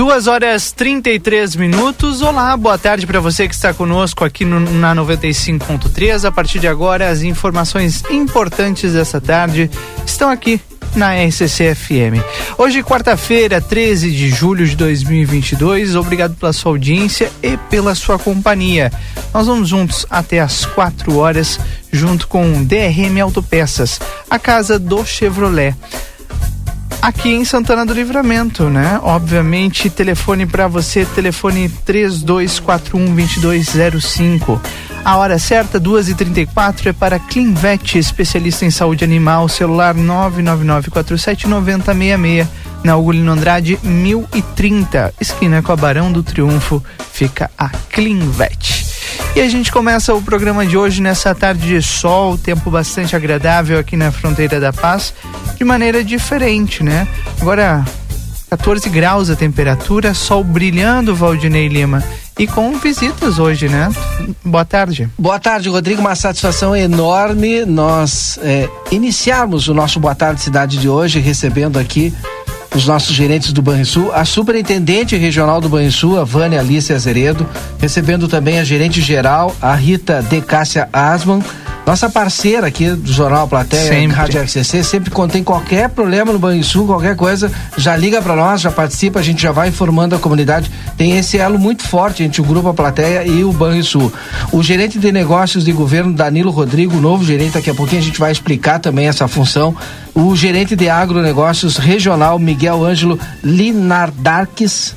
Duas horas 33 minutos. Olá, boa tarde para você que está conosco aqui no, na 95.3. A partir de agora, as informações importantes dessa tarde estão aqui na RCC FM. Hoje, quarta-feira, 13 de julho de 2022. Obrigado pela sua audiência e pela sua companhia. Nós vamos juntos até as 4 horas, junto com DRM Autopeças, a casa do Chevrolet aqui em Santana do Livramento, né? Obviamente, telefone para você, telefone 3241 2205. A hora certa, 2h34, é para Clinvet, especialista em saúde animal, celular 999479066, na Ugolino Andrade 1030, esquina com a Barão do Triunfo, fica a Clinvet. E a gente começa o programa de hoje nessa tarde de sol, tempo bastante agradável aqui na fronteira da Paz, de maneira diferente, né? Agora 14 graus a temperatura, sol brilhando, Valdinei Lima. E com visitas hoje, né? Boa tarde. Boa tarde, Rodrigo. Uma satisfação enorme nós é, iniciarmos o nosso Boa Tarde Cidade de hoje, recebendo aqui os nossos gerentes do Banrisul, a superintendente regional do Banrisul, a Vânia Alice Azeredo, recebendo também a gerente geral, a Rita De Cássia Asman, nossa parceira aqui do Jornal Plateia, sempre. Rádio RCC, sempre contém qualquer problema no Banrisul, qualquer coisa, já liga para nós, já participa, a gente já vai informando a comunidade. Tem esse elo muito forte entre o Grupo A Plateia e o Banrisul. O gerente de negócios de governo, Danilo Rodrigo, novo gerente, daqui a pouquinho a gente vai explicar também essa função. O gerente de agronegócios regional, Miguel Ângelo Linardarques,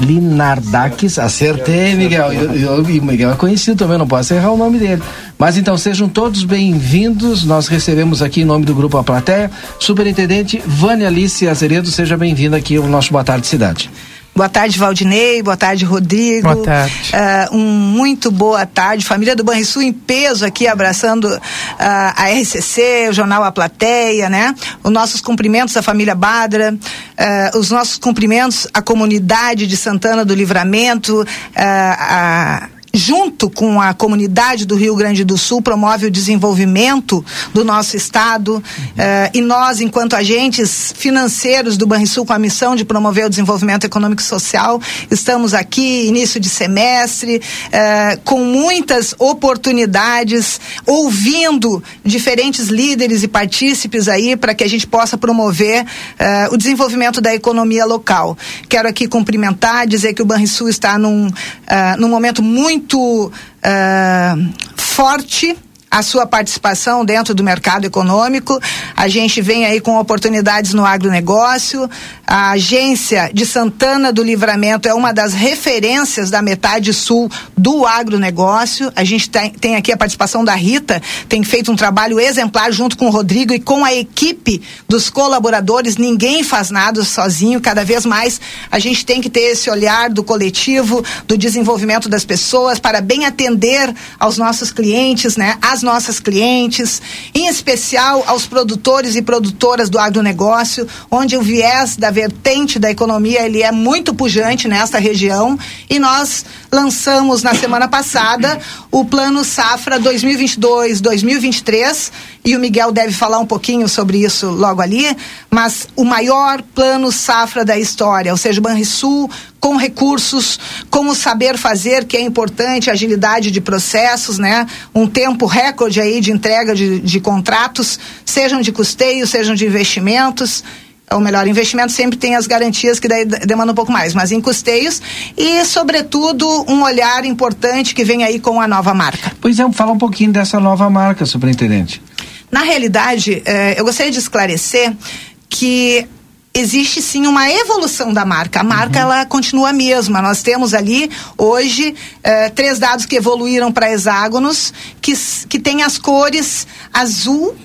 Linardaques, acertei, Miguel. E o Miguel é conhecido também, não posso errar o nome dele. Mas então sejam todos bem-vindos. Nós recebemos aqui em nome do Grupo A Plateia, Superintendente Vânia Alice Azeredo, seja bem-vinda aqui ao nosso Boa Tarde Cidade. Boa tarde, Valdinei. Boa tarde, Rodrigo. Boa tarde. Uh, um muito boa tarde. Família do Banrisul em peso aqui, abraçando uh, a RCC, o Jornal A Plateia, né? Os nossos cumprimentos à família Badra, uh, os nossos cumprimentos à comunidade de Santana do Livramento, a junto com a comunidade do Rio Grande do Sul, promove o desenvolvimento do nosso estado. Uhum. Eh, e nós, enquanto agentes financeiros do Banrisul, com a missão de promover o desenvolvimento econômico e social, estamos aqui, início de semestre, eh, com muitas oportunidades, ouvindo diferentes líderes e partícipes aí para que a gente possa promover eh, o desenvolvimento da economia local. Quero aqui cumprimentar, dizer que o Banrisul está num, num momento muito muito uh, forte a sua participação dentro do mercado econômico. A gente vem aí com oportunidades no agronegócio. A agência de Santana do Livramento é uma das referências da metade sul do agronegócio. A gente tem, tem aqui a participação da Rita, tem feito um trabalho exemplar junto com o Rodrigo e com a equipe dos colaboradores. Ninguém faz nada sozinho. Cada vez mais a gente tem que ter esse olhar do coletivo, do desenvolvimento das pessoas para bem atender aos nossos clientes, né? As nossas clientes, em especial aos produtores e produtoras do agronegócio, onde o viés da vertente da economia ele é muito pujante nesta região. E nós lançamos na semana passada o Plano Safra 2022-2023 e o Miguel deve falar um pouquinho sobre isso logo ali, mas o maior plano safra da história, ou seja, o Banrisul com recursos, com o saber fazer, que é importante, agilidade de processos, né? Um tempo recorde aí de entrega de, de contratos, sejam de custeio, sejam de investimentos ou melhor, investimento sempre tem as garantias que daí demanda um pouco mais, mas em custeios e, sobretudo, um olhar importante que vem aí com a nova marca. Pois é, fala um pouquinho dessa nova marca, superintendente. Na realidade, eh, eu gostaria de esclarecer que existe sim uma evolução da marca. A marca uhum. ela continua a mesma. Nós temos ali hoje eh, três dados que evoluíram para hexágonos, que, que tem as cores azul,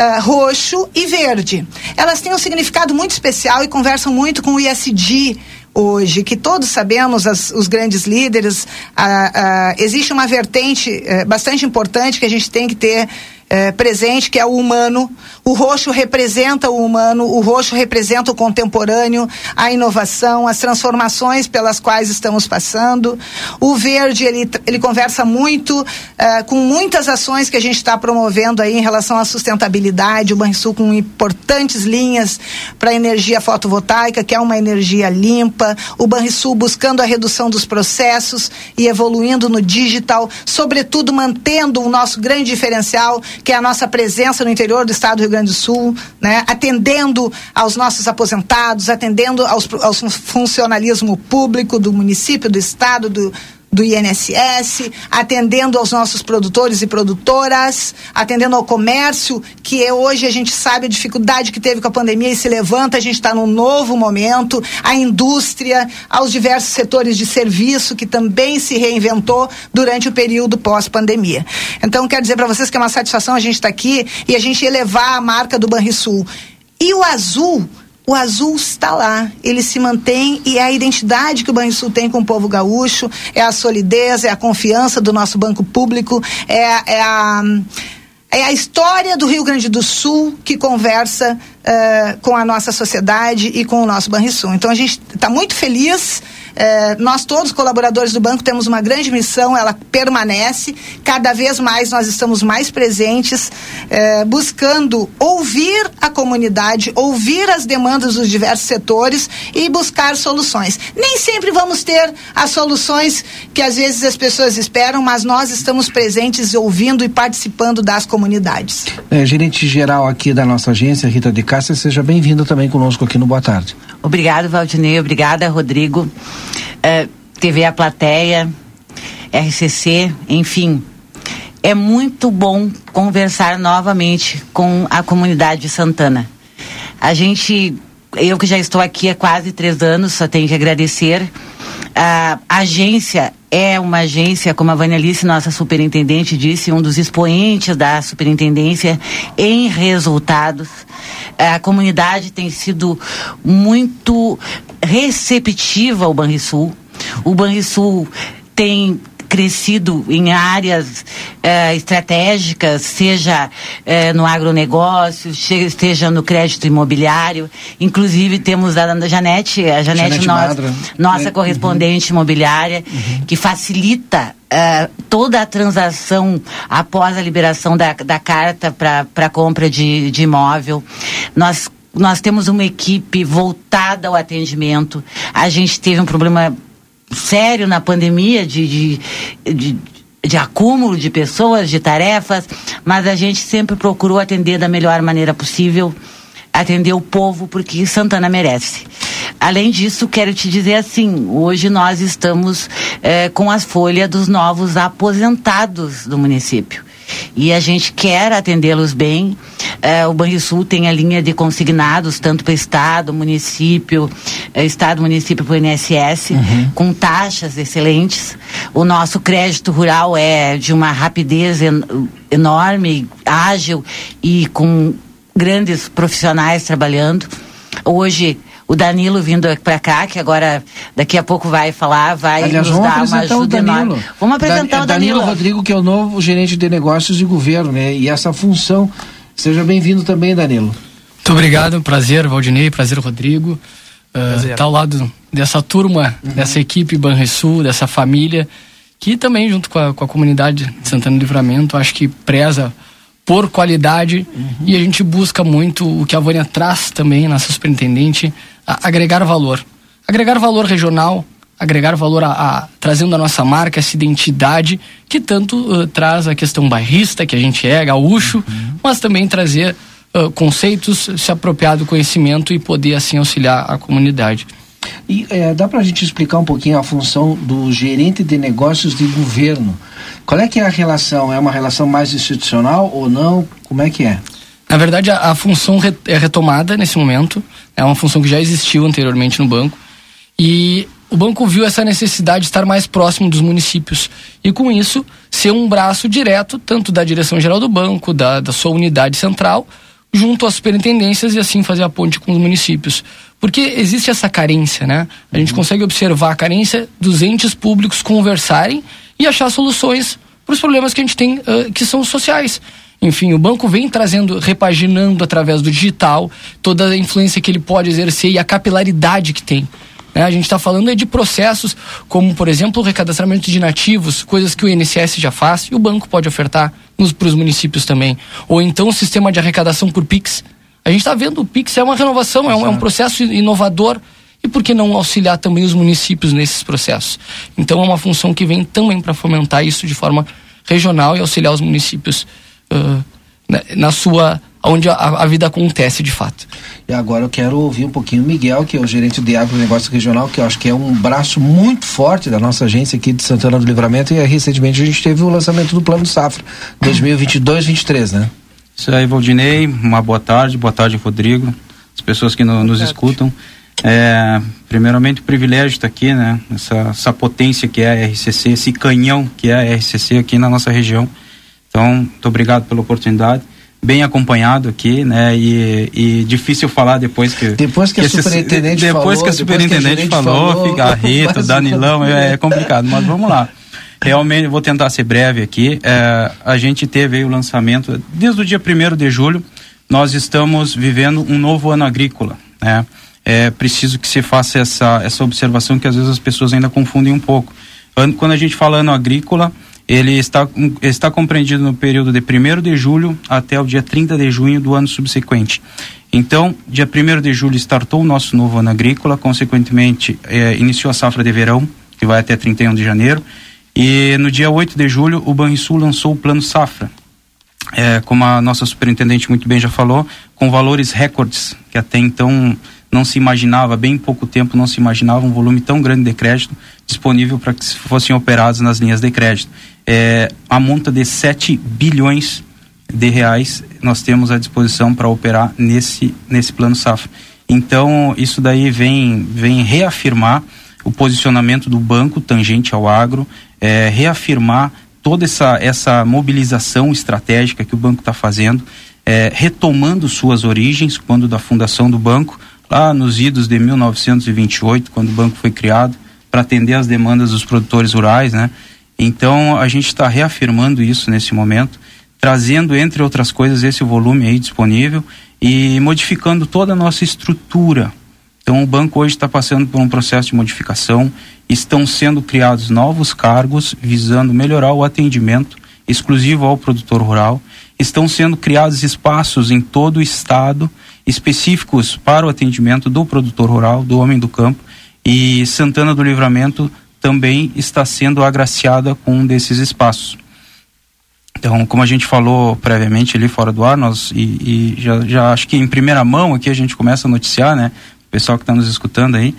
Uh, roxo e verde. Elas têm um significado muito especial e conversam muito com o ISD hoje, que todos sabemos, as, os grandes líderes, uh, uh, existe uma vertente bastante importante que a gente tem que ter é, presente, que é o humano. O roxo representa o humano, o roxo representa o contemporâneo, a inovação, as transformações pelas quais estamos passando. O verde, ele, ele conversa muito é, com muitas ações que a gente está promovendo aí em relação à sustentabilidade. O Banrisul com importantes linhas para energia fotovoltaica, que é uma energia limpa. O Banrisul buscando a redução dos processos e evoluindo no digital, sobretudo mantendo o nosso grande diferencial, que é a nossa presença no interior do estado do Rio Grande do Sul, né? atendendo aos nossos aposentados, atendendo aos, ao funcionalismo público do município, do estado, do, do INSS, atendendo aos nossos produtores e produtoras, atendendo ao comércio, que é hoje a gente sabe a dificuldade que teve com a pandemia e se levanta, a gente está num novo momento, a indústria, aos diversos setores de serviço que também se reinventou durante o período pós-pandemia. Então, quero dizer para vocês que é uma satisfação a gente estar tá aqui e a gente elevar a marca do Banrisul. E o azul o azul está lá, ele se mantém e é a identidade que o Banrisul tem com o povo gaúcho, é a solidez, é a confiança do nosso banco público, é, é a é a história do Rio Grande do Sul que conversa uh, com a nossa sociedade e com o nosso Banrisul. Então a gente está muito feliz é, nós todos, colaboradores do banco, temos uma grande missão, ela permanece. Cada vez mais nós estamos mais presentes, é, buscando ouvir a comunidade, ouvir as demandas dos diversos setores e buscar soluções. Nem sempre vamos ter as soluções que às vezes as pessoas esperam, mas nós estamos presentes ouvindo e participando das comunidades. É, gerente geral aqui da nossa agência, Rita de Cássia, seja bem-vinda também conosco aqui no Boa Tarde. Obrigado, Valdinei. Obrigada, Rodrigo. Uh, TV A Plateia, RCC, enfim. É muito bom conversar novamente com a comunidade de Santana. A gente, eu que já estou aqui há quase três anos, só tenho que agradecer. A agência é uma agência, como a Vânia Alice, nossa superintendente, disse, um dos expoentes da superintendência em resultados. A comunidade tem sido muito receptiva ao Banrisul. O Banrisul tem crescido em áreas eh, estratégicas, seja eh, no agronegócio, seja no crédito imobiliário. Inclusive temos a Janete, a Janete, Janete nossa, nossa né? correspondente uhum. imobiliária, uhum. que facilita Uh, toda a transação após a liberação da, da carta para compra de, de imóvel. Nós, nós temos uma equipe voltada ao atendimento. A gente teve um problema sério na pandemia de, de, de, de acúmulo de pessoas, de tarefas, mas a gente sempre procurou atender da melhor maneira possível, atender o povo, porque Santana merece. Além disso, quero te dizer assim: hoje nós estamos eh, com as folhas dos novos aposentados do município e a gente quer atendê-los bem. É, o Banrisul tem a linha de consignados, tanto para Estado, município, é, Estado, município para o INSS, uhum. com taxas excelentes. O nosso crédito rural é de uma rapidez en enorme, ágil e com grandes profissionais trabalhando. Hoje, o Danilo vindo para cá, que agora daqui a pouco vai falar, vai Aliás, nos dar uma ajuda enorme. Vamos apresentar o Danilo. Danilo Rodrigo, que é o novo gerente de negócios de governo, né? E essa função. Seja bem-vindo também, Danilo. Muito obrigado, prazer, Valdinei, prazer, Rodrigo. Uh, tá ao lado dessa turma, uhum. dessa equipe Banrisul, dessa família, que também, junto com a, com a comunidade de Santana do Livramento, acho que preza por qualidade uhum. e a gente busca muito o que a Vânia traz também, nossa superintendente, agregar valor. Agregar valor regional, agregar valor a, a, trazendo a nossa marca, essa identidade que tanto uh, traz a questão bairrista, que a gente é, gaúcho, uhum. mas também trazer uh, conceitos, se apropriar do conhecimento e poder assim auxiliar a comunidade. E é, dá para a gente explicar um pouquinho a função do gerente de negócios de governo? Qual é que é a relação? É uma relação mais institucional ou não? Como é que é? Na verdade, a, a função re, é retomada nesse momento. É uma função que já existiu anteriormente no banco. E o banco viu essa necessidade de estar mais próximo dos municípios. E com isso, ser um braço direto, tanto da direção geral do banco, da, da sua unidade central, junto às superintendências e assim fazer a ponte com os municípios. Porque existe essa carência, né? A gente uhum. consegue observar a carência dos entes públicos conversarem e achar soluções para os problemas que a gente tem uh, que são sociais. Enfim, o banco vem trazendo, repaginando através do digital toda a influência que ele pode exercer e a capilaridade que tem. Né? A gente está falando de processos como, por exemplo, o recadastramento de nativos, coisas que o INSS já faz e o banco pode ofertar para os municípios também. Ou então o sistema de arrecadação por PIX. A gente está vendo o PIX é uma renovação, é um, é um processo inovador e por que não auxiliar também os municípios nesses processos? Então é uma função que vem também para fomentar isso de forma regional e auxiliar os municípios uh, na, sua onde a, a, vida acontece de fato. E agora eu quero ouvir um pouquinho o Miguel, que é o gerente de agronegócio regional, que eu acho que é um braço muito forte da nossa agência aqui de Santana do Livramento e recentemente a gente teve o lançamento do Plano Safra 2022-23, né? Isso aí, Valdinei, uma boa tarde, boa tarde, Rodrigo, as pessoas que no, nos escutam. É, primeiramente, o privilégio estar aqui, né? Essa, essa potência que é a RCC, esse canhão que é a RCC aqui na nossa região. Então, muito obrigado pela oportunidade. Bem acompanhado aqui, né? E, e difícil falar depois que. Depois que, que a superintendente depois falou. Que a superintendente falou, falou, fica a Rita, Danilão, é, é complicado. Mas vamos lá. Realmente, vou tentar ser breve aqui. É, a gente teve o lançamento, desde o dia 1 de julho, nós estamos vivendo um novo ano agrícola, né? É preciso que se faça essa, essa observação que às vezes as pessoas ainda confundem um pouco. Quando a gente fala ano agrícola, ele está, está compreendido no período de 1 de julho até o dia 30 de junho do ano subsequente. Então, dia 1 de julho startou o nosso novo ano agrícola, consequentemente, eh, iniciou a safra de verão, que vai até 31 de janeiro, e no dia 8 de julho o Banrisul lançou o plano safra, é, como a nossa superintendente muito bem já falou, com valores recordes, que até então não se imaginava, bem pouco tempo não se imaginava um volume tão grande de crédito disponível para que fossem operados nas linhas de crédito. É, a monta de 7 bilhões de reais nós temos à disposição para operar nesse, nesse plano safra. Então, isso daí vem, vem reafirmar o posicionamento do banco tangente ao agro, é, reafirmar toda essa, essa mobilização estratégica que o banco está fazendo, é, retomando suas origens, quando da fundação do banco, lá nos idos de 1928, quando o banco foi criado, para atender às demandas dos produtores rurais, né? Então a gente está reafirmando isso nesse momento, trazendo entre outras coisas esse volume aí disponível e modificando toda a nossa estrutura. Então o banco hoje está passando por um processo de modificação, estão sendo criados novos cargos visando melhorar o atendimento exclusivo ao produtor rural, estão sendo criados espaços em todo o estado específicos para o atendimento do produtor rural, do homem do campo, e Santana do Livramento também está sendo agraciada com um desses espaços. Então, como a gente falou previamente ali fora do ar, nós e, e já, já acho que em primeira mão aqui a gente começa a noticiar, né? Pessoal que está nos escutando aí,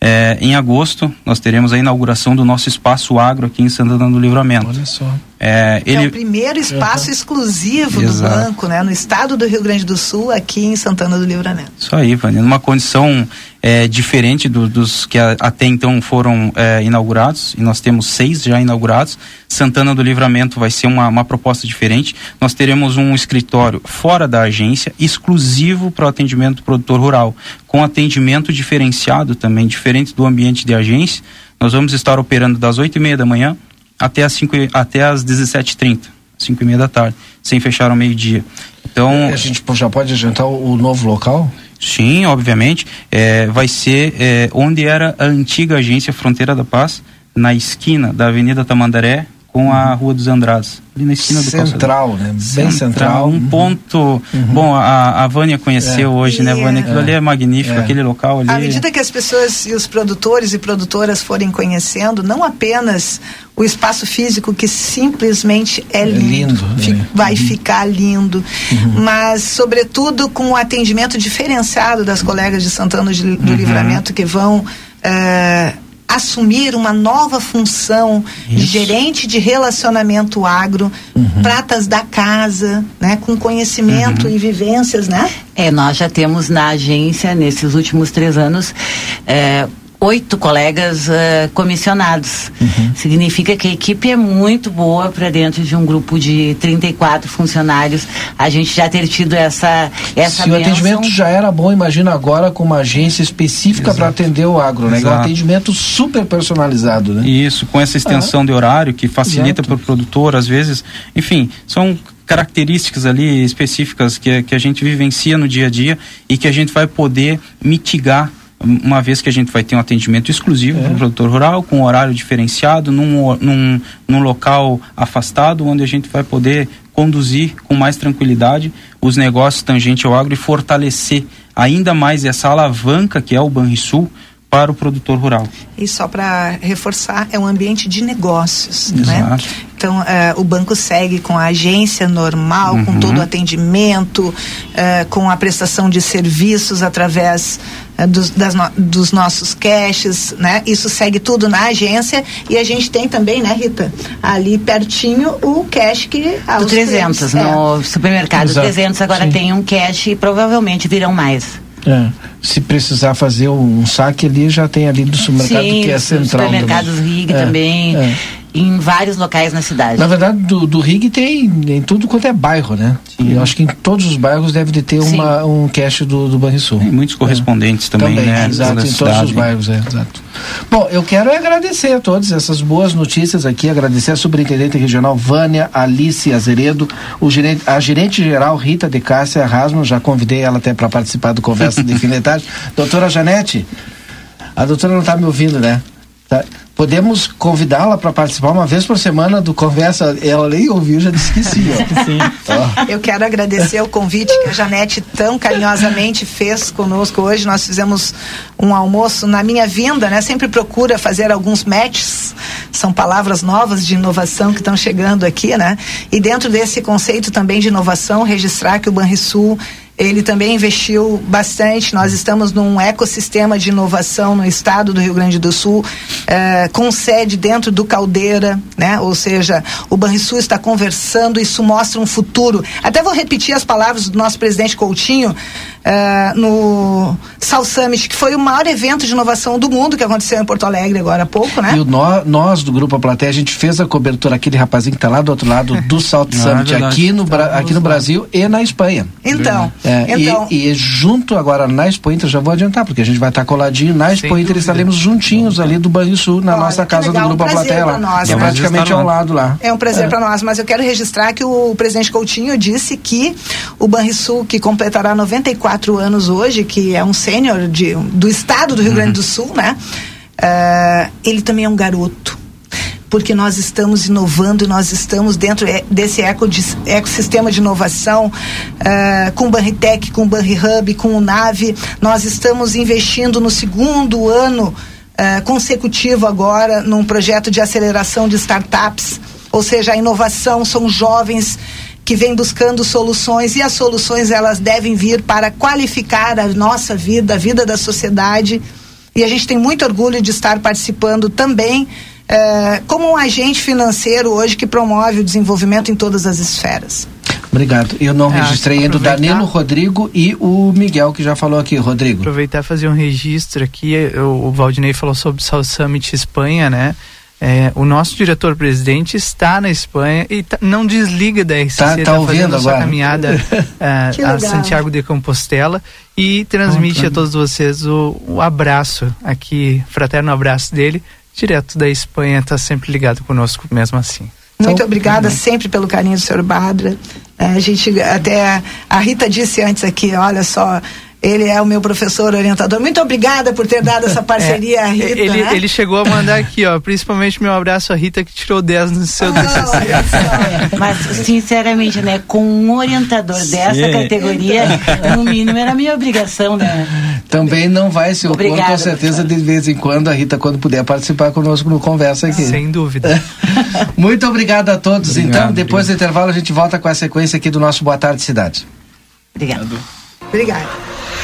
é, em agosto, nós teremos a inauguração do nosso espaço agro aqui em Santana do Livramento. Olha só. É, ele... é o primeiro espaço uhum. exclusivo Exato. do banco, né? No estado do Rio Grande do Sul, aqui em Santana do Livramento. Isso aí, Vânia. Numa condição é, diferente do, dos que a, até então foram é, inaugurados, e nós temos seis já inaugurados. Santana do Livramento vai ser uma, uma proposta diferente. Nós teremos um escritório fora da agência, exclusivo para o atendimento do produtor rural, com atendimento diferenciado também, diferente do ambiente de agência. Nós vamos estar operando das oito e meia da manhã até as, cinco, até as 17h30, 5 e meia da tarde, sem fechar ao meio-dia. Então, a gente já pode adiantar o, o novo local? Sim, obviamente. É, vai ser é, onde era a antiga agência Fronteira da Paz, na esquina da Avenida Tamandaré com a Rua dos Andrades, ali na esquina do Central, né? Bem central. Um uhum. ponto. Uhum. Bom, a, a Vânia conheceu é. hoje, né, Vânia? Aquilo é. ali é magnífico, é. aquele local ali. À medida que as pessoas e os produtores e produtoras forem conhecendo, não apenas o espaço físico que simplesmente é, é lindo, lindo né? vai uhum. ficar lindo, uhum. mas sobretudo com o atendimento diferenciado das colegas de Santana do uhum. Livramento que vão uh, assumir uma nova função de gerente de relacionamento agro, uhum. pratas da casa, né, com conhecimento uhum. e vivências, né? É, nós já temos na agência nesses últimos três anos é, oito colegas uh, comissionados. Uhum. Significa que a equipe é muito boa para dentro de um grupo de 34 funcionários. A gente já ter tido essa essa Se o atendimento já era bom, imagina agora com uma agência específica para atender o agro, né? É um atendimento super personalizado, né? Isso, com essa extensão ah. de horário que facilita para o produtor, às vezes, enfim, são características ali específicas que, que a gente vivencia no dia a dia e que a gente vai poder mitigar uma vez que a gente vai ter um atendimento exclusivo é. para o produtor rural, com horário diferenciado, num, num, num local afastado, onde a gente vai poder conduzir com mais tranquilidade os negócios tangentes ao agro e fortalecer ainda mais essa alavanca que é o Banrisul para o produtor rural. E só para reforçar, é um ambiente de negócios, né? Exato. né? Então, uh, o banco segue com a agência normal, uhum. com todo o atendimento, uh, com a prestação de serviços através uh, dos, das no, dos nossos caches, né? Isso segue tudo na agência e a gente tem também, né, Rita, ali pertinho o cash que... Ah, Do 300, clientes, no é. supermercado Exato. 300 agora Sim. tem um cash e provavelmente virão mais. É. Se precisar fazer um saque ali, já tem ali do supermercado Sim, que é central. Supermercados RIG é, também. É em vários locais na cidade. Na verdade, do, do Rig tem em tudo quanto é bairro, né? Sim. Eu acho que em todos os bairros deve de ter uma, um cache do, do Banrisul. Tem muitos correspondentes é. também, também, né? Exato, em todos os bairros, é, exato. Bom, eu quero agradecer a todos essas boas notícias aqui, agradecer a Superintendente Regional Vânia Alice Azeredo, o gerente, a gerente geral Rita de Cássia Rasman, já convidei ela até para participar do Conversa de Fim Doutora Janete, a doutora não está me ouvindo, né? Tá. Podemos convidá-la para participar uma vez por semana do Conversa. Ela nem ouviu, já disse que sim. sim. Eu quero agradecer o convite que a Janete tão carinhosamente fez conosco hoje. Nós fizemos um almoço na minha vinda, né? Sempre procura fazer alguns matches. São palavras novas de inovação que estão chegando aqui, né? E dentro desse conceito também de inovação, registrar que o Banrisul ele também investiu bastante. Nós estamos num ecossistema de inovação no estado do Rio Grande do Sul, eh, com sede dentro do Caldeira, né? Ou seja, o Banrisul está conversando, isso mostra um futuro. Até vou repetir as palavras do nosso presidente Coutinho eh, no South Summit, que foi o maior evento de inovação do mundo que aconteceu em Porto Alegre agora há pouco, né? E o no, nós do Grupo A Plateia, a gente fez a cobertura, aquele rapazinho que está lá do outro lado do South ah, Summit, é aqui, no, aqui no Brasil e na Espanha. Então. É, então, e, e, junto agora na Expo Inter, já vou adiantar, porque a gente vai estar coladinho na Expo Inter, estaremos juntinhos ali do Banho Sul, na Olha, nossa casa legal, do Grupo um. Nós, é né? praticamente ao lado lá. É um prazer é. para nós, mas eu quero registrar que o presidente Coutinho disse que o Banrisul, que completará 94 anos hoje, que é um sênior do estado do Rio uhum. Grande do Sul, né? Uh, ele também é um garoto porque nós estamos inovando, nós estamos dentro desse eco de, ecossistema de inovação, uh, com o Banritec, com o Banrihub, com o Nave, nós estamos investindo no segundo ano uh, consecutivo agora num projeto de aceleração de startups, ou seja, a inovação são jovens que vêm buscando soluções e as soluções elas devem vir para qualificar a nossa vida, a vida da sociedade. E a gente tem muito orgulho de estar participando também é, como um agente financeiro hoje que promove o desenvolvimento em todas as esferas. Obrigado. Eu não é, registrei ainda o Danilo, Rodrigo e o Miguel, que já falou aqui, Rodrigo. Aproveitar e fazer um registro aqui. O, o Valdinei falou sobre o South Summit Espanha, né? É, o nosso diretor-presidente está na Espanha e tá, não desliga da RCC, está tá, tá fazendo a sua caminhada é, a Santiago de Compostela e transmite a todos vocês o, o abraço aqui, fraterno abraço dele direto da Espanha, está sempre ligado conosco mesmo assim. Muito então, obrigada uhum. sempre pelo carinho do senhor Badra. É, a gente até a Rita disse antes aqui, olha só, ele é o meu professor orientador. Muito obrigada por ter dado essa parceria, é, Rita. Ele, né? ele chegou a mandar aqui, ó, principalmente meu abraço a Rita que tirou 10 no seu oh, Mas, sinceramente, né, com um orientador Sim. dessa categoria, no mínimo era minha obrigação, né? Também não vai se opor, Obrigada, com certeza, de vez em quando, a Rita, quando puder participar conosco no Conversa aqui. Sem dúvida. Muito obrigado a todos. Obrigado, então, depois obrigado. do intervalo, a gente volta com a sequência aqui do nosso Boa Tarde Cidade. Obrigado. Obrigada.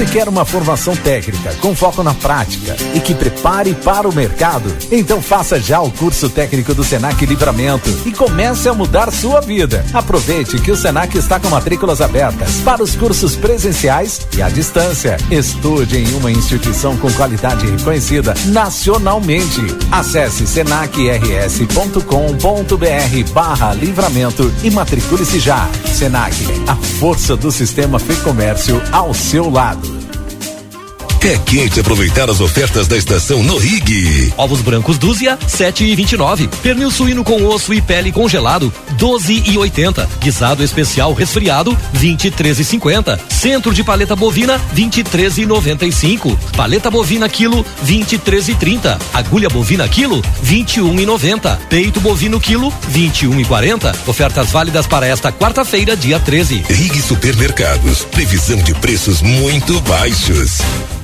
Você quer uma formação técnica com foco na prática e que prepare para o mercado? Então faça já o curso técnico do Senac Livramento e comece a mudar sua vida. Aproveite que o Senac está com matrículas abertas para os cursos presenciais e à distância. Estude em uma instituição com qualidade reconhecida nacionalmente. Acesse senacrs.com.br barra livramento e matricule-se já. Senac, a força do sistema Fê Comércio ao seu lado. É quente aproveitar as ofertas da estação no Rig. Ovos brancos dúzia, sete e vinte e nove. Pernil suíno com osso e pele congelado, doze e oitenta. Guisado especial resfriado, vinte e três e cinquenta. Centro de paleta bovina, vinte e três e noventa e cinco. Paleta bovina quilo, vinte e três e trinta. Agulha bovina quilo, vinte e um e noventa. Peito bovino quilo, vinte e um e quarenta. Ofertas válidas para esta quarta-feira, dia 13. Rig Supermercados, previsão de preços muito baixos.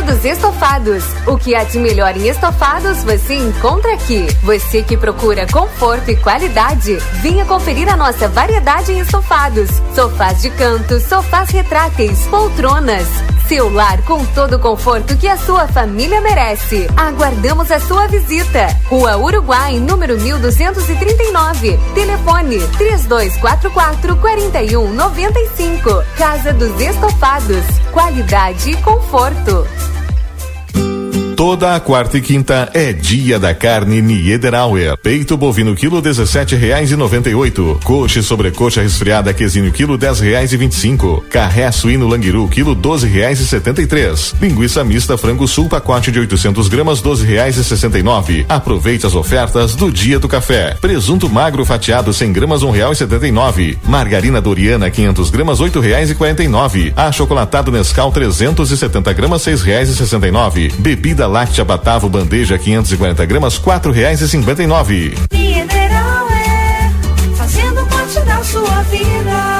Casa dos Estofados. O que há de melhor em estofados você encontra aqui. Você que procura conforto e qualidade, venha conferir a nossa variedade em estofados. Sofás de canto, sofás retráteis, poltronas. Seu lar com todo o conforto que a sua família merece. Aguardamos a sua visita. Rua Uruguai, número 1239. Telefone 3244 4195. Casa dos Estofados. Qualidade e conforto. Toda a quarta e quinta é dia da carne Niederauer. Peito bovino quilo dezessete reais e noventa e oito. Coxa e sobrecoxa resfriada quesinho quilo dez reais e vinte e cinco. Carré suíno languiru quilo doze reais e setenta e três. Linguiça mista frango sul pacote de 800 gramas doze reais e sessenta e nove. Aproveite as ofertas do dia do café. Presunto magro fatiado 100 gramas um real e setenta e nove. Margarina Doriana 500 gramas oito reais e quarenta e nove. Achocolatado Nescau 370 gramas seis reais e sessenta e nove. Bebida láctea Batavo bandeja 540 gramas quatro reais e cinquenta e nove. É fazendo parte da sua vida.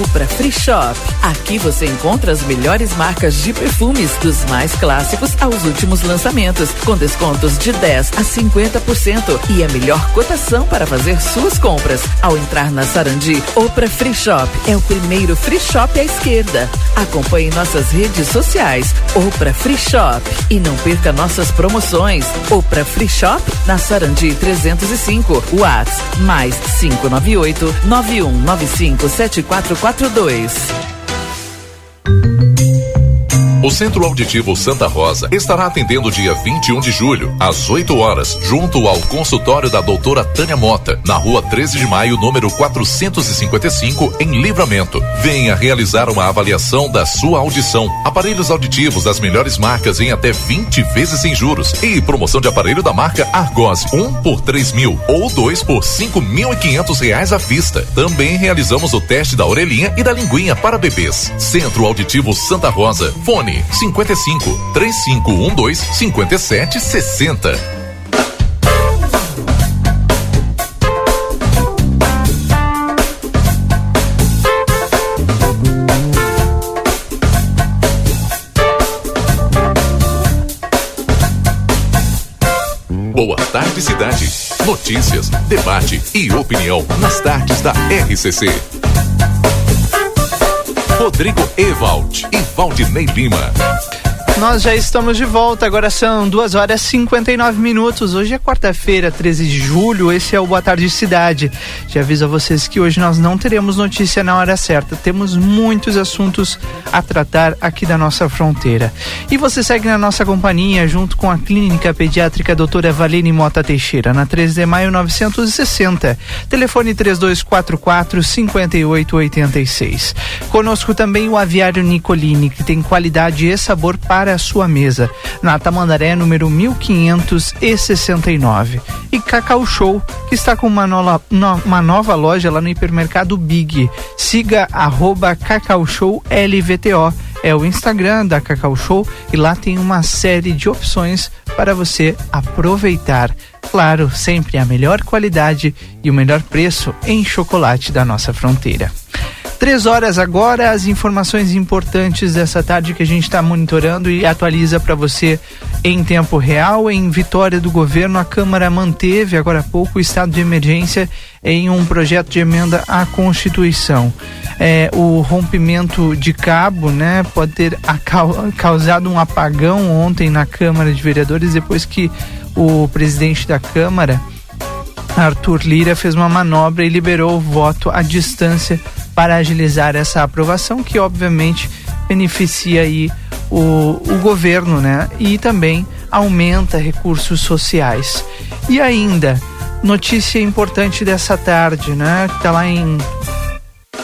Opra Free Shop. Aqui você encontra as melhores marcas de perfumes, dos mais clássicos aos últimos lançamentos, com descontos de 10 a 50% e a melhor cotação para fazer suas compras. Ao entrar na Sarandi, Opra Free Shop é o primeiro free shop à esquerda. Acompanhe nossas redes sociais, Opra Free Shop e não perca nossas promoções. Opra Free Shop na Sarandi 305, Whats mais 598 9195 7442. O Centro Auditivo Santa Rosa estará atendendo dia 21 de julho, às 8 horas, junto ao consultório da doutora Tânia Mota, na rua 13 de maio, número 455, em Livramento. Venha realizar uma avaliação da sua audição. Aparelhos auditivos das melhores marcas em até 20 vezes sem juros. E promoção de aparelho da marca Argose, um por 3 mil ou dois por 5.500 reais à vista. Também realizamos o teste da orelhinha e da linguinha para bebês. Centro Auditivo Santa Rosa. Fone 55 3512 5760. Boa tarde, cidade. Notícias, debate e opinião nas tardes da RCC. Rodrigo Ewald e Valdinei Lima. Nós já estamos de volta, agora são 2 horas e 59 minutos. Hoje é quarta-feira, 13 de julho. Esse é o Boa Tarde Cidade. Já aviso a vocês que hoje nós não teremos notícia na hora certa. Temos muitos assuntos a tratar aqui da nossa fronteira. E você segue na nossa companhia junto com a Clínica Pediátrica Doutora Valene Mota Teixeira, na 13 de maio 960. Telefone 3244 5886. Conosco também o Aviário Nicolini, que tem qualidade e sabor para a sua mesa, na Tamandaré número 1569. E Cacau Show, que está com uma, nola, no, uma nova loja lá no hipermercado Big. Siga arroba Cacau Show LVTO. É o Instagram da Cacau Show e lá tem uma série de opções para você aproveitar. Claro, sempre a melhor qualidade e o melhor preço em chocolate da nossa fronteira. Três horas agora, as informações importantes dessa tarde que a gente está monitorando e atualiza para você em tempo real. Em vitória do governo, a Câmara manteve agora há pouco o estado de emergência em um projeto de emenda à Constituição. É, o rompimento de cabo, né, pode ter causado um apagão ontem na Câmara de Vereadores depois que o presidente da Câmara Arthur Lira fez uma manobra e liberou o voto à distância para agilizar essa aprovação, que obviamente beneficia aí o, o governo, né? E também aumenta recursos sociais. E ainda, notícia importante dessa tarde, né? Tá lá em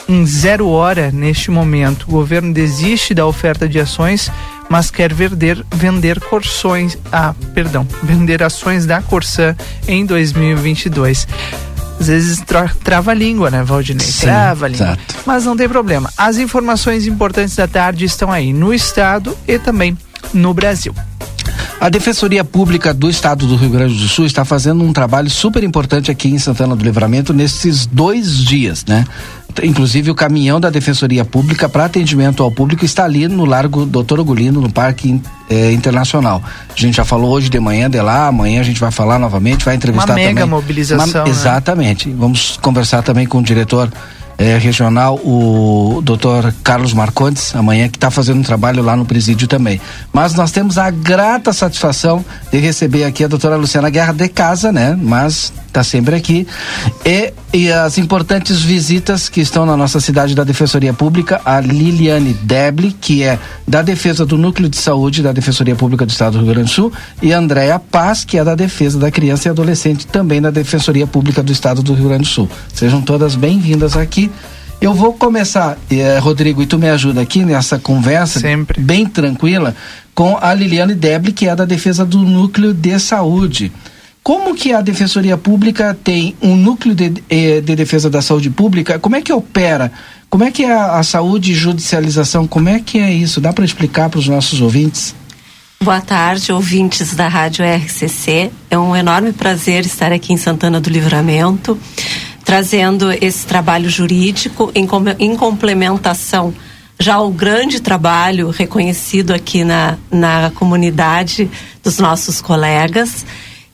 em zero hora neste momento. O governo desiste da oferta de ações, mas quer vender, vender Corsões, ah, perdão, vender ações da Corsã em 2022 às vezes tra trava a língua, né, Valdinei? Sim, trava a língua. Exato. Mas não tem problema. As informações importantes da tarde estão aí no estado e também no Brasil. A Defensoria Pública do Estado do Rio Grande do Sul está fazendo um trabalho super importante aqui em Santana do Livramento nesses dois dias, né? Inclusive o caminhão da Defensoria Pública para atendimento ao público está ali no Largo Doutor Ogulino, no Parque eh, Internacional. A gente já falou hoje de manhã de lá, amanhã a gente vai falar novamente, vai entrevistar Uma mega também. mobilização. Uma, exatamente. Né? Vamos conversar também com o diretor é, regional, o doutor Carlos Marcondes, amanhã, que está fazendo um trabalho lá no presídio também. Mas nós temos a grata satisfação de receber aqui a doutora Luciana Guerra de casa, né? Mas está sempre aqui. E, e as importantes visitas que estão na nossa cidade da Defensoria Pública, a Liliane Deble, que é da Defesa do Núcleo de Saúde da Defensoria Pública do Estado do Rio Grande do Sul, e a Andréa Paz, que é da Defesa da Criança e Adolescente, também da Defensoria Pública do Estado do Rio Grande do Sul. Sejam todas bem-vindas aqui. Eu vou começar, eh, Rodrigo, e tu me ajuda aqui nessa conversa Sempre. bem tranquila com a Liliane Deble, que é da Defesa do Núcleo de Saúde. Como que a Defensoria Pública tem um núcleo de, eh, de defesa da saúde pública? Como é que opera? Como é que é a, a saúde e judicialização? Como é que é isso? Dá para explicar para os nossos ouvintes? Boa tarde, ouvintes da Rádio RCC. É um enorme prazer estar aqui em Santana do Livramento trazendo esse trabalho jurídico em, em complementação já ao grande trabalho reconhecido aqui na, na comunidade dos nossos colegas.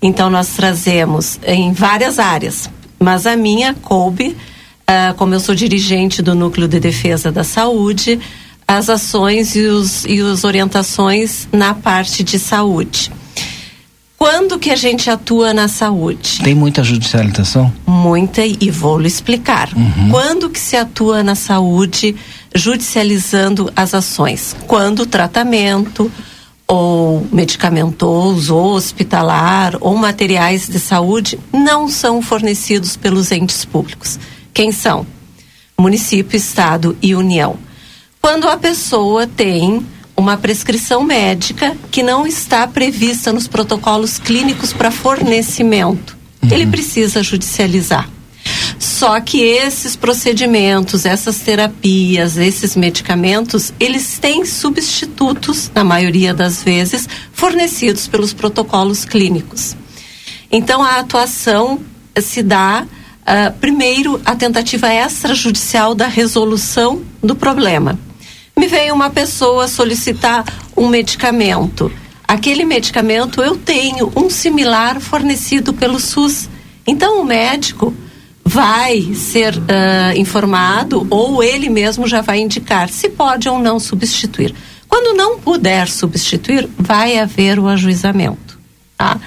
Então, nós trazemos em várias áreas, mas a minha coube, uh, como eu sou dirigente do Núcleo de Defesa da Saúde, as ações e os, e os orientações na parte de saúde. Quando que a gente atua na saúde? Tem muita judicialização? Muita e vou lhe explicar. Uhum. Quando que se atua na saúde judicializando as ações? Quando o tratamento ou medicamentoso ou hospitalar ou materiais de saúde não são fornecidos pelos entes públicos. Quem são? Município, Estado e União. Quando a pessoa tem uma prescrição médica que não está prevista nos protocolos clínicos para fornecimento. Uhum. Ele precisa judicializar. Só que esses procedimentos, essas terapias, esses medicamentos, eles têm substitutos, na maioria das vezes, fornecidos pelos protocolos clínicos. Então, a atuação se dá, uh, primeiro, a tentativa extrajudicial da resolução do problema me veio uma pessoa solicitar um medicamento. Aquele medicamento eu tenho um similar fornecido pelo SUS. Então o médico vai ser uh, informado ou ele mesmo já vai indicar se pode ou não substituir. Quando não puder substituir, vai haver o ajuizamento. Tá?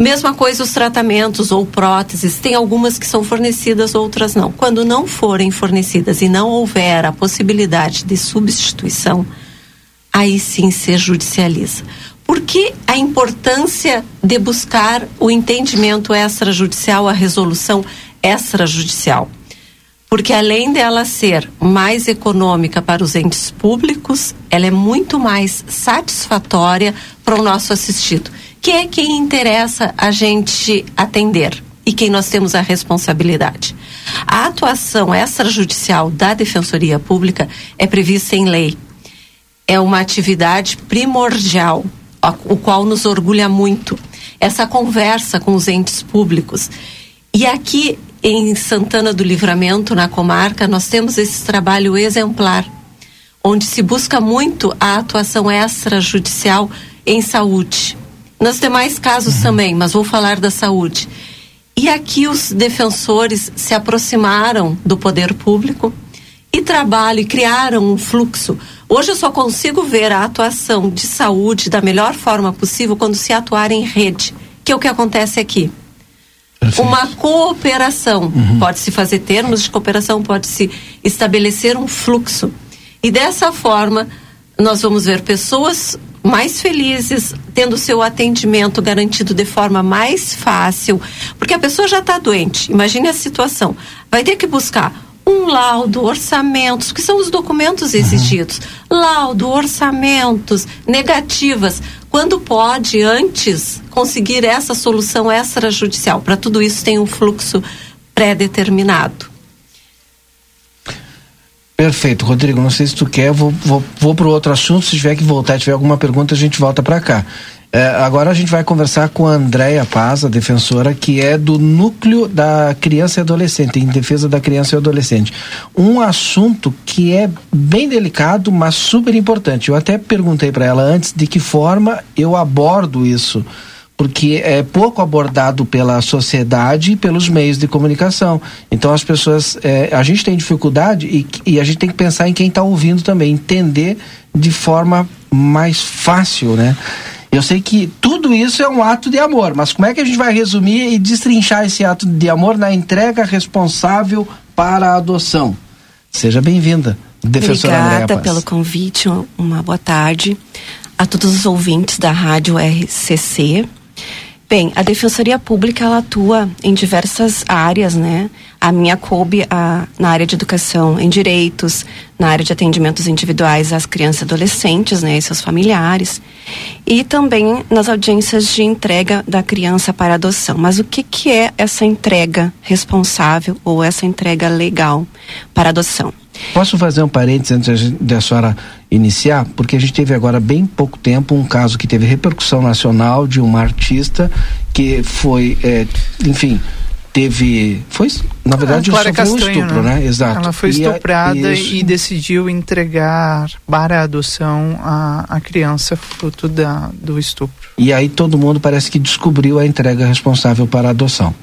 Mesma coisa os tratamentos ou próteses, tem algumas que são fornecidas, outras não. Quando não forem fornecidas e não houver a possibilidade de substituição, aí sim se judicializa. Por que a importância de buscar o entendimento extrajudicial, a resolução extrajudicial? Porque além dela ser mais econômica para os entes públicos, ela é muito mais satisfatória para o nosso assistido que é quem interessa a gente atender e quem nós temos a responsabilidade. A atuação extrajudicial da Defensoria Pública é prevista em lei. É uma atividade primordial, o qual nos orgulha muito. Essa conversa com os entes públicos. E aqui em Santana do Livramento, na comarca, nós temos esse trabalho exemplar, onde se busca muito a atuação extrajudicial em saúde nos demais casos uhum. também, mas vou falar da saúde. E aqui os defensores se aproximaram do poder público e trabalham e criaram um fluxo. Hoje eu só consigo ver a atuação de saúde da melhor forma possível quando se atuar em rede, que é o que acontece aqui. Perfeito. Uma cooperação. Uhum. Pode-se fazer termos de cooperação, pode-se estabelecer um fluxo. E dessa forma, nós vamos ver pessoas mais felizes, tendo seu atendimento garantido de forma mais fácil, porque a pessoa já está doente. Imagine a situação. Vai ter que buscar um laudo, orçamentos, que são os documentos exigidos. Uhum. Laudo, orçamentos, negativas. Quando pode, antes, conseguir essa solução extrajudicial? Para tudo isso tem um fluxo pré-determinado. Perfeito, Rodrigo. Não sei se tu quer, vou, vou, vou para outro assunto. Se tiver que voltar, tiver alguma pergunta, a gente volta para cá. É, agora a gente vai conversar com a Andréia Paz, a defensora, que é do Núcleo da Criança e Adolescente, em defesa da criança e adolescente. Um assunto que é bem delicado, mas super importante. Eu até perguntei para ela antes de que forma eu abordo isso porque é pouco abordado pela sociedade e pelos meios de comunicação. Então as pessoas, é, a gente tem dificuldade e, e, a gente tem que pensar em quem está ouvindo também, entender de forma mais fácil, né? Eu sei que tudo isso é um ato de amor, mas como é que a gente vai resumir e destrinchar esse ato de amor na entrega responsável para a adoção? Seja bem-vinda, defensora Obrigada pelo convite, uma boa tarde a todos os ouvintes da Rádio RCC. Bem, a Defensoria Pública ela atua em diversas áreas, né? A minha coube a, na área de educação em direitos, na área de atendimentos individuais às crianças e adolescentes, né, e seus familiares, e também nas audiências de entrega da criança para adoção. Mas o que que é essa entrega responsável ou essa entrega legal para adoção? Posso fazer um parênteses antes da senhora iniciar? Porque a gente teve agora bem pouco tempo um caso que teve repercussão nacional de uma artista que foi, é, enfim, teve. Foi, na verdade, Clara sofreu um estupro, né? Exato. Ela foi E a- estuprada isso- e decidiu entregar para a adoção a, a criança fruto da, do estupro. E aí todo mundo parece que descobriu a entrega responsável para a adoção.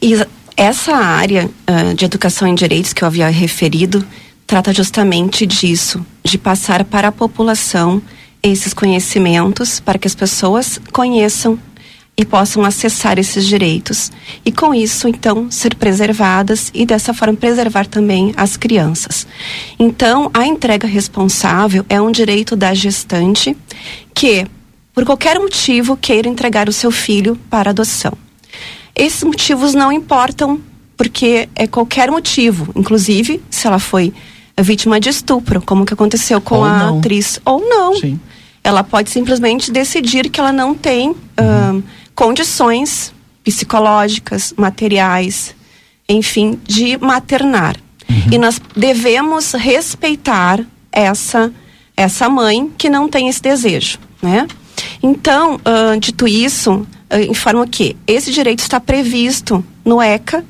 E essa área ah, de educação em direitos que eu havia referido trata justamente disso, de passar para a população esses conhecimentos para que as pessoas conheçam e possam acessar esses direitos. E com isso, então, ser preservadas e dessa forma preservar também as crianças. Então, a entrega responsável é um direito da gestante que, por qualquer motivo, queira entregar o seu filho para adoção. Esses motivos não importam, porque é qualquer motivo, inclusive se ela foi vítima de estupro, como que aconteceu com Ou a não. atriz, ou não. Ela pode simplesmente decidir que ela não tem ahn, condições psicológicas, materiais, enfim, de maternar. E nós devemos respeitar essa essa mãe que não tem esse desejo, né? Então, ahn, dito isso, ah, informo que esse direito está previsto no ECA,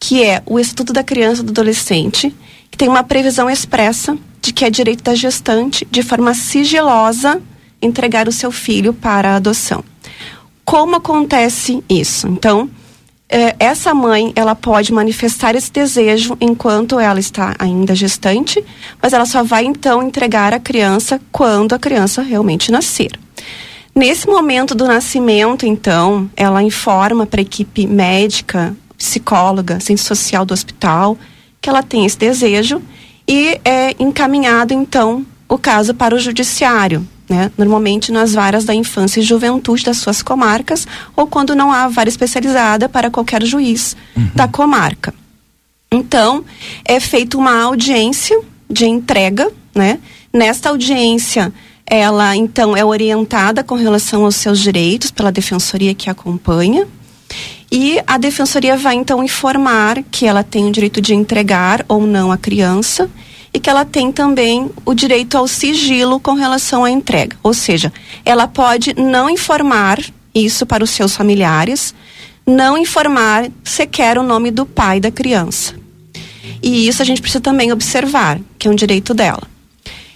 que é o Estudo da Criança e do Adolescente, que tem uma previsão expressa de que é direito da gestante, de forma sigilosa, entregar o seu filho para a adoção. Como acontece isso? Então, eh, essa mãe, ela pode manifestar esse desejo enquanto ela está ainda gestante, mas ela só vai então entregar a criança quando a criança realmente nascer. Nesse momento do nascimento, então, ela informa para a equipe médica, psicóloga, assistente social do hospital que ela tem esse desejo e é encaminhado então o caso para o judiciário, né? Normalmente nas varas da infância e juventude das suas comarcas ou quando não há vara especializada para qualquer juiz da comarca. Então, é feita uma audiência de entrega, né? Nesta audiência, ela então é orientada com relação aos seus direitos pela defensoria que acompanha. E a defensoria vai então informar que ela tem o direito de entregar ou não a criança e que ela tem também o direito ao sigilo com relação à entrega. Ou seja, ela pode não informar isso para os seus familiares, não informar sequer o nome do pai da criança. E isso a gente precisa também observar, que é um direito dela.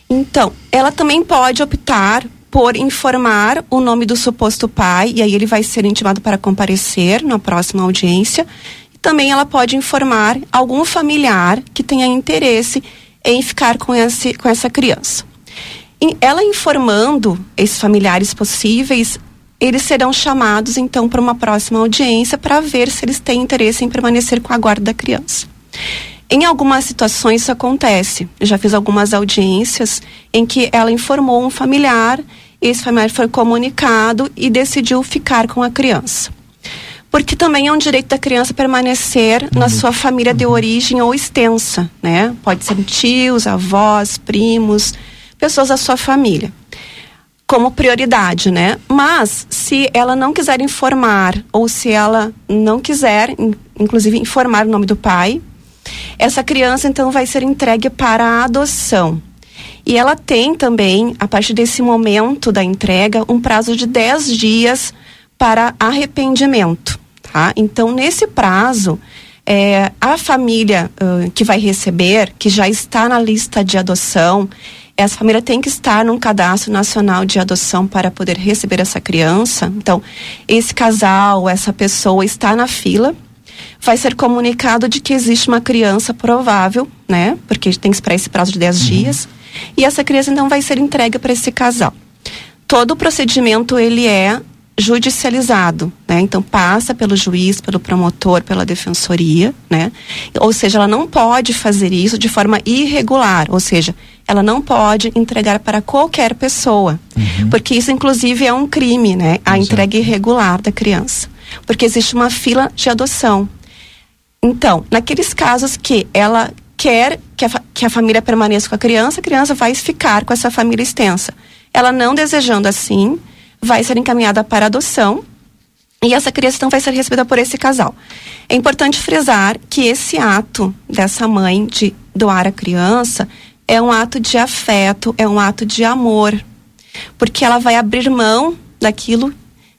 Então, ela também pode optar por informar o nome do suposto pai, e aí ele vai ser intimado para comparecer na próxima audiência. Também ela pode informar algum familiar que tenha interesse em ficar com, esse, com essa criança. E ela informando esses familiares possíveis, eles serão chamados então para uma próxima audiência para ver se eles têm interesse em permanecer com a guarda da criança. Em algumas situações isso acontece. Eu já fiz algumas audiências em que ela informou um familiar, esse familiar foi comunicado e decidiu ficar com a criança. Porque também é um direito da criança permanecer na sua família de origem ou extensa, né? Pode ser tios, avós, primos, pessoas da sua família. Como prioridade, né? Mas se ela não quiser informar ou se ela não quiser, in- inclusive informar o nome do pai, essa criança então vai ser entregue para a adoção. E ela tem também, a partir desse momento da entrega, um prazo de 10 dias para arrependimento. Tá? Então, nesse prazo, é, a família ãh, que vai receber, que já está na lista de adoção, essa família tem que estar num cadastro nacional de adoção para poder receber essa criança. Então, esse casal, essa pessoa está na fila vai ser comunicado de que existe uma criança provável, né? Porque tem que esperar esse prazo de 10 dias. E essa criança então vai ser entregue para esse casal. Todo o procedimento ele é judicializado, né? Então passa pelo juiz, pelo promotor, pela defensoria, né? Ou seja, ela não pode fazer isso de forma irregular, ou seja, ela não pode entregar para qualquer pessoa, porque isso inclusive é um crime, né? A entrega irregular da criança, porque existe uma fila de adoção. Então, naqueles casos que ela quer que a, que a família permaneça com a criança, a criança vai ficar com essa família extensa. Ela não desejando assim, vai ser encaminhada para adoção e essa criança então vai ser recebida por esse casal. É importante frisar que esse ato dessa mãe de doar a criança é um ato de afeto, é um ato de amor, porque ela vai abrir mão daquilo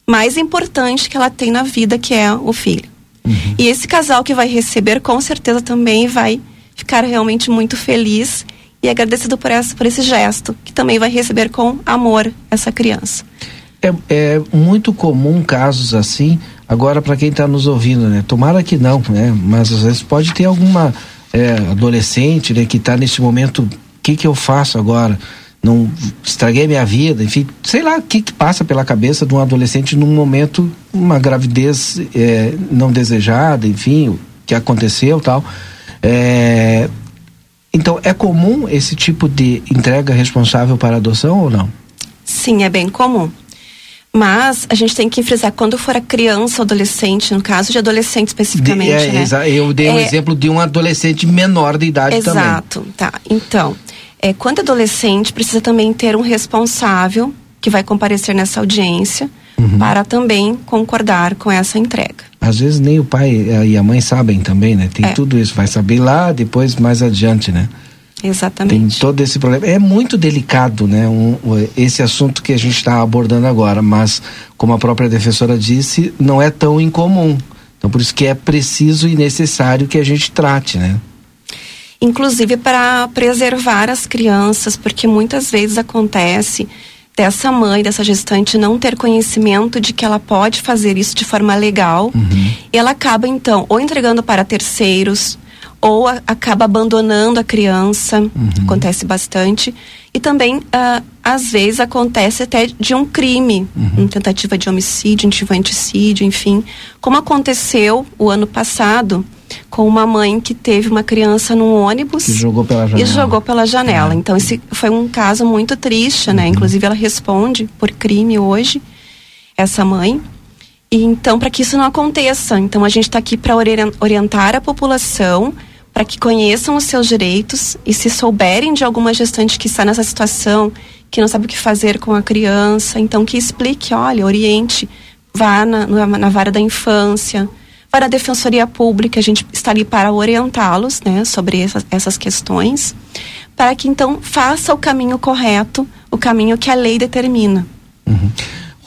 mais importante que ela tem na vida, que é o filho. Uhum. E esse casal que vai receber, com certeza também vai ficar realmente muito feliz e agradecido por, essa, por esse gesto, que também vai receber com amor essa criança. É, é muito comum casos assim, agora para quem está nos ouvindo, né? Tomara que não, né? Mas às vezes pode ter alguma é, adolescente né, que está nesse momento, o que, que eu faço agora? Não estraguei minha vida, enfim, sei lá o que, que passa pela cabeça de um adolescente num momento, uma gravidez é, não desejada, enfim, o que aconteceu tal. É, então, é comum esse tipo de entrega responsável para adoção ou não? Sim, é bem comum. Mas a gente tem que frisar, quando for a criança ou adolescente, no caso de adolescente especificamente, de, é, né? Eu dei um é, exemplo de um adolescente menor de idade exato, também. Exato, tá. Então, é, quando adolescente, precisa também ter um responsável que vai comparecer nessa audiência uhum. para também concordar com essa entrega. Às vezes nem o pai e a mãe sabem também, né? Tem é. tudo isso, vai saber lá depois mais adiante, né? Exatamente. Tem todo esse problema. É muito delicado, né? Um, esse assunto que a gente está abordando agora, mas como a própria defensora disse, não é tão incomum. Então por isso que é preciso e necessário que a gente trate, né? Inclusive para preservar as crianças, porque muitas vezes acontece dessa mãe, dessa gestante não ter conhecimento de que ela pode fazer isso de forma legal, uhum. e ela acaba então ou entregando para terceiros, ou a, acaba abandonando a criança, uhum. acontece bastante. E também, uh, às vezes, acontece até de um crime, uhum. uma tentativa de homicídio, infanticídio, enfim. Como aconteceu o ano passado com uma mãe que teve uma criança num ônibus que jogou pela janela. e jogou pela janela. Então, esse foi um caso muito triste, né? Uhum. Inclusive, ela responde por crime hoje, essa mãe. E então, para que isso não aconteça, então a gente está aqui para orientar a população para que conheçam os seus direitos e se souberem de alguma gestante que está nessa situação, que não sabe o que fazer com a criança, então que explique, olha, oriente, vá na, na vara da infância, vá na defensoria pública, a gente está ali para orientá-los, né, sobre essas, essas questões, para que então faça o caminho correto, o caminho que a lei determina. Uhum.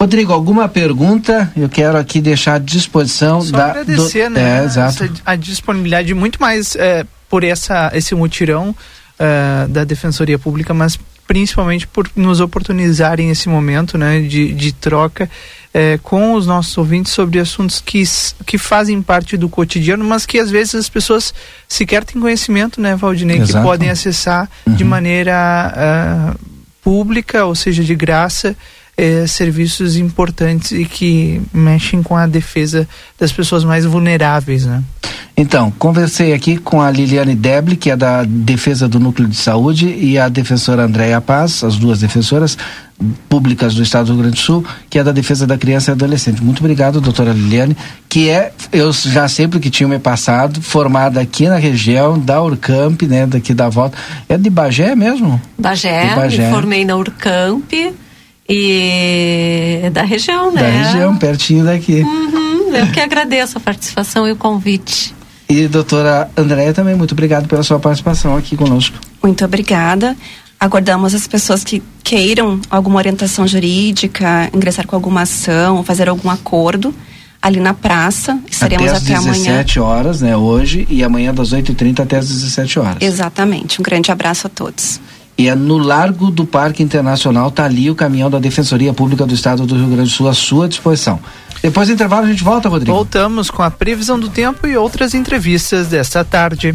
Rodrigo, alguma pergunta? Eu quero aqui deixar à disposição Só da. agradecer, do... né? É, exato. A disponibilidade muito mais é, por essa, esse mutirão é, da Defensoria Pública, mas principalmente por nos oportunizarem esse momento né, de, de troca é, com os nossos ouvintes sobre assuntos que, que fazem parte do cotidiano, mas que às vezes as pessoas sequer têm conhecimento, né, Valdinei, Exato. que podem acessar uhum. de maneira uh, pública, ou seja, de graça, é, serviços importantes e que mexem com a defesa das pessoas mais vulneráveis, né? Então, conversei aqui com a Liliane Deble, que é da Defesa do Núcleo de Saúde, e a defensora Andréia Paz, as duas defensoras públicas do Estado do Rio Grande do Sul, que é da Defesa da Criança e Adolescente. Muito obrigado, doutora Liliane, que é, eu já sempre que tinha me passado, formada aqui na região da Urcamp, né, daqui da volta. É de Bagé mesmo? Bagé, de Bagé. me formei na Urcamp e da região, né? Da região, pertinho daqui. Uhum, eu que agradeço a participação e o convite. E doutora Andréia também, muito obrigado pela sua participação aqui conosco. Muito obrigada. Aguardamos as pessoas que queiram alguma orientação jurídica, ingressar com alguma ação, fazer algum acordo ali na praça. Estaremos até, até amanhã. 17 horas, né? Hoje e amanhã das 8h30 até as 17 horas. Exatamente. Um grande abraço a todos. E é no Largo do Parque Internacional, está ali o caminhão da Defensoria Pública do Estado do Rio Grande do Sul à sua disposição. Depois do intervalo a gente volta, Rodrigo. Voltamos com a previsão do tempo e outras entrevistas desta tarde.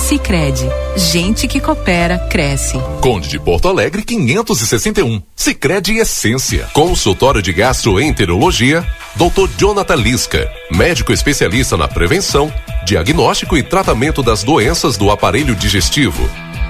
Sicredi, gente que coopera cresce. Conde de Porto Alegre 561. Sicredi Essência. Consultório de Gastroenterologia, Dr. Jonathan Lisca, médico especialista na prevenção, diagnóstico e tratamento das doenças do aparelho digestivo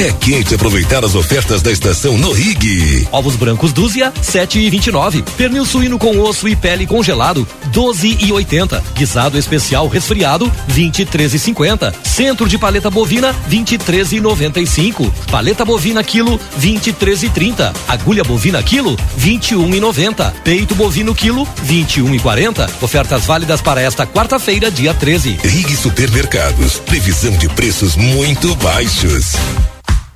É quente aproveitar as ofertas da estação no Rig. Ovos brancos dúzia, sete e vinte e nove. Pernil suíno com osso e pele congelado, doze e oitenta. Guisado especial resfriado, vinte e três e cinquenta. Centro de paleta bovina, vinte e três e noventa e cinco. Paleta bovina quilo, vinte e três e trinta. Agulha bovina quilo, vinte e um e noventa. Peito bovino quilo, vinte e um e quarenta. Ofertas válidas para esta quarta-feira, dia 13. Rig Supermercados, previsão de preços muito baixos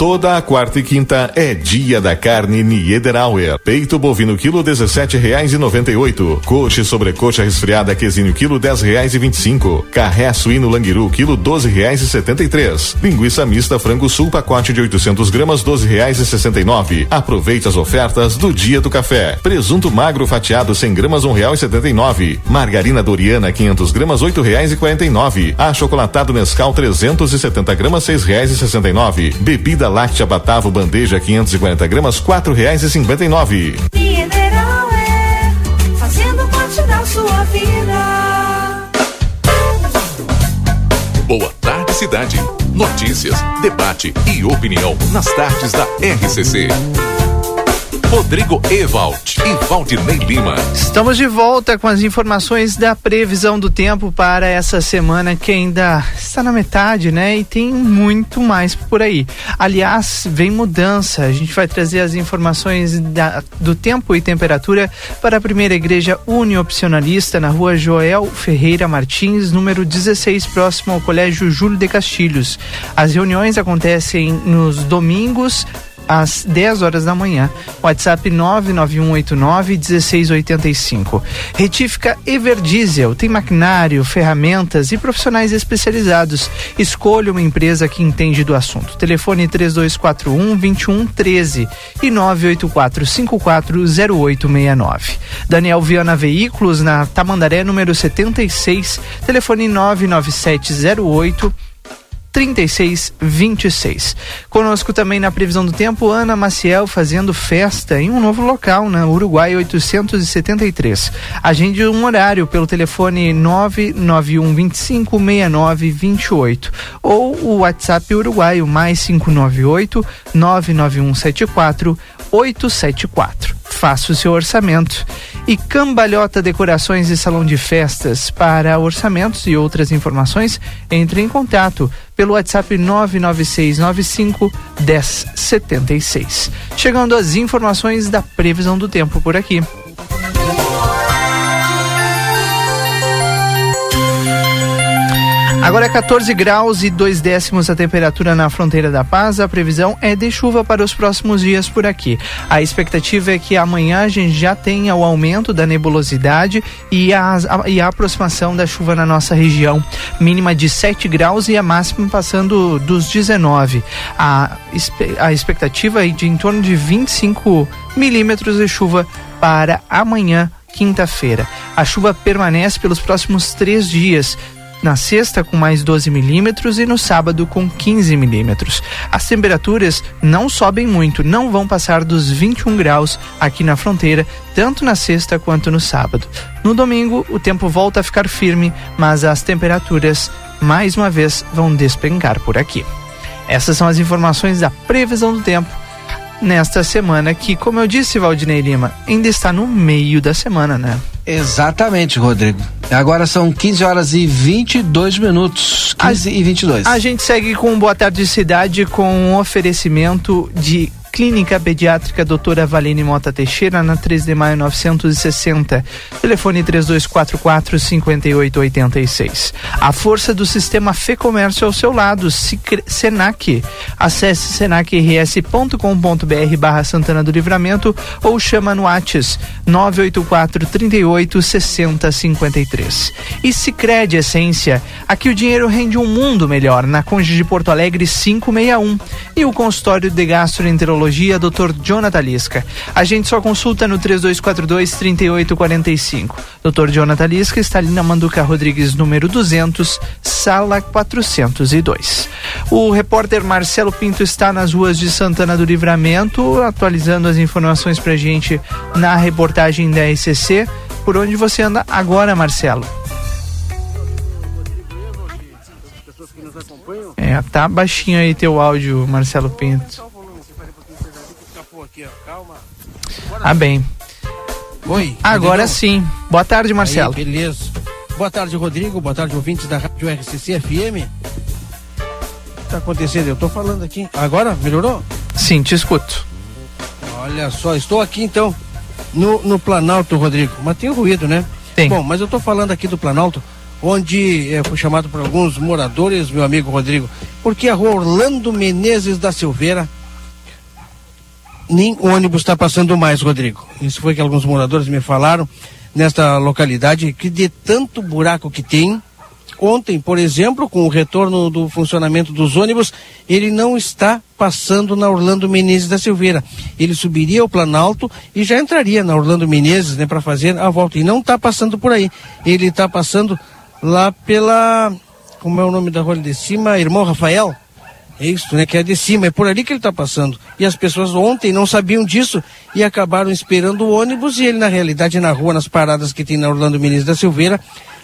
Toda a quarta e quinta é dia da carne Niederauer. Peito bovino quilo dezessete reais e noventa e oito. Coxa e sobrecoxa resfriada quesinho quilo dez reais e vinte e cinco. Carré suíno languiru quilo doze reais e setenta e três. Linguiça mista frango sul pacote de 800 gramas doze reais e sessenta e nove. Aproveite as ofertas do dia do café. Presunto magro fatiado 100 gramas um real e setenta e nove. Margarina Doriana 500 gramas oito reais e quarenta e nove. Achocolatado Nescau 370 gramas seis reais e sessenta e nove. Bebida láctea Batavo bandeja 540 gramas quatro reais e cinquenta e nove. Mineral é fazendo parte da sua vida. Boa tarde cidade. Notícias, debate e opinião nas tardes da RCC. Rodrigo Evald e Valdinei Lima. Estamos de volta com as informações da previsão do tempo para essa semana que ainda está na metade, né? E tem muito mais por aí. Aliás, vem mudança. A gente vai trazer as informações da, do tempo e temperatura para a primeira igreja uniopcionalista na rua Joel Ferreira Martins, número 16, próximo ao Colégio Júlio de Castilhos. As reuniões acontecem nos domingos às 10 horas da manhã. WhatsApp 99189 1685. Retífica Everdiesel tem maquinário, ferramentas e profissionais especializados. Escolha uma empresa que entende do assunto. Telefone 3241 2113 e 984 540869. Daniel Viana Veículos na Tamandaré número 76. Telefone 99708 3626. Conosco também na previsão do tempo, Ana Maciel fazendo festa em um novo local, na Uruguai 873. Agende um horário pelo telefone 991 25 69 28 ou o WhatsApp uruguaio mais 598 991 74 874. Faça o seu orçamento. E Cambalhota Decorações e Salão de Festas. Para orçamentos e outras informações, entre em contato pelo WhatsApp 99695 1076. Chegando às informações da previsão do tempo por aqui. Agora é 14 graus e 2 décimos a temperatura na fronteira da paz. A previsão é de chuva para os próximos dias por aqui. A expectativa é que amanhã a gente já tenha o aumento da nebulosidade e a, a, e a aproximação da chuva na nossa região. Mínima de 7 graus e a máxima passando dos 19. A, a expectativa é de em torno de 25 milímetros de chuva para amanhã quinta-feira. A chuva permanece pelos próximos três dias, na sexta com mais 12 milímetros e no sábado com 15 milímetros. As temperaturas não sobem muito, não vão passar dos 21 graus aqui na fronteira, tanto na sexta quanto no sábado. No domingo, o tempo volta a ficar firme, mas as temperaturas mais uma vez vão despencar por aqui. Essas são as informações da previsão do tempo nesta semana que, como eu disse, Valdinei Lima, ainda está no meio da semana, né? Exatamente, Rodrigo. Agora são 15 horas e 22 minutos. 15 a, e 22. A gente segue com Boa Tarde Cidade com um oferecimento de Clínica Pediátrica Doutora Valine Mota Teixeira, na 3 de maio 960. Telefone 3244 5886. A força do sistema Fê Comércio ao seu lado, Senac. Acesse senacrs.com.br barra Santana do Livramento ou chama no Whats 984 38 60 53. E Sicredi Essência. Aqui o dinheiro rende um mundo melhor, na Conde de Porto Alegre 561. E o consultório de gastroenterologia Odontologia, Dr. Jonathan Lisca. A gente só consulta no 3242 3845. Dr. Jonathan Lisca está ali na Manduca Rodrigues, número 200, sala 402. O repórter Marcelo Pinto está nas ruas de Santana do Livramento, atualizando as informações pra gente na reportagem da SCC. Por onde você anda agora, Marcelo? É, tá baixinho aí teu áudio, Marcelo Pinto aqui, ó. Calma. Ah, bem. Oi. Agora sim. Boa tarde, Marcelo. Aí, beleza. Boa tarde, Rodrigo. Boa tarde, ouvintes da Rádio RCC FM. O que tá acontecendo? Eu tô falando aqui. Agora, melhorou? Sim, te escuto. Olha só, estou aqui então no, no Planalto, Rodrigo. Mas tem ruído, né? Tem. Bom, mas eu tô falando aqui do Planalto, onde é, fui chamado por alguns moradores, meu amigo Rodrigo, porque a rua Orlando Menezes da Silveira nem ônibus está passando mais, Rodrigo. Isso foi que alguns moradores me falaram nesta localidade, que de tanto buraco que tem, ontem, por exemplo, com o retorno do funcionamento dos ônibus, ele não está passando na Orlando Menezes da Silveira. Ele subiria ao Planalto e já entraria na Orlando Menezes, né, para fazer a volta. E não está passando por aí. Ele está passando lá pela. Como é o nome da rua de cima? Irmão Rafael? É isso, né? Que é de cima, é por ali que ele está passando. E as pessoas ontem não sabiam disso e acabaram esperando o ônibus e ele, na realidade, na rua, nas paradas que tem na Orlando Menezes da Silveira,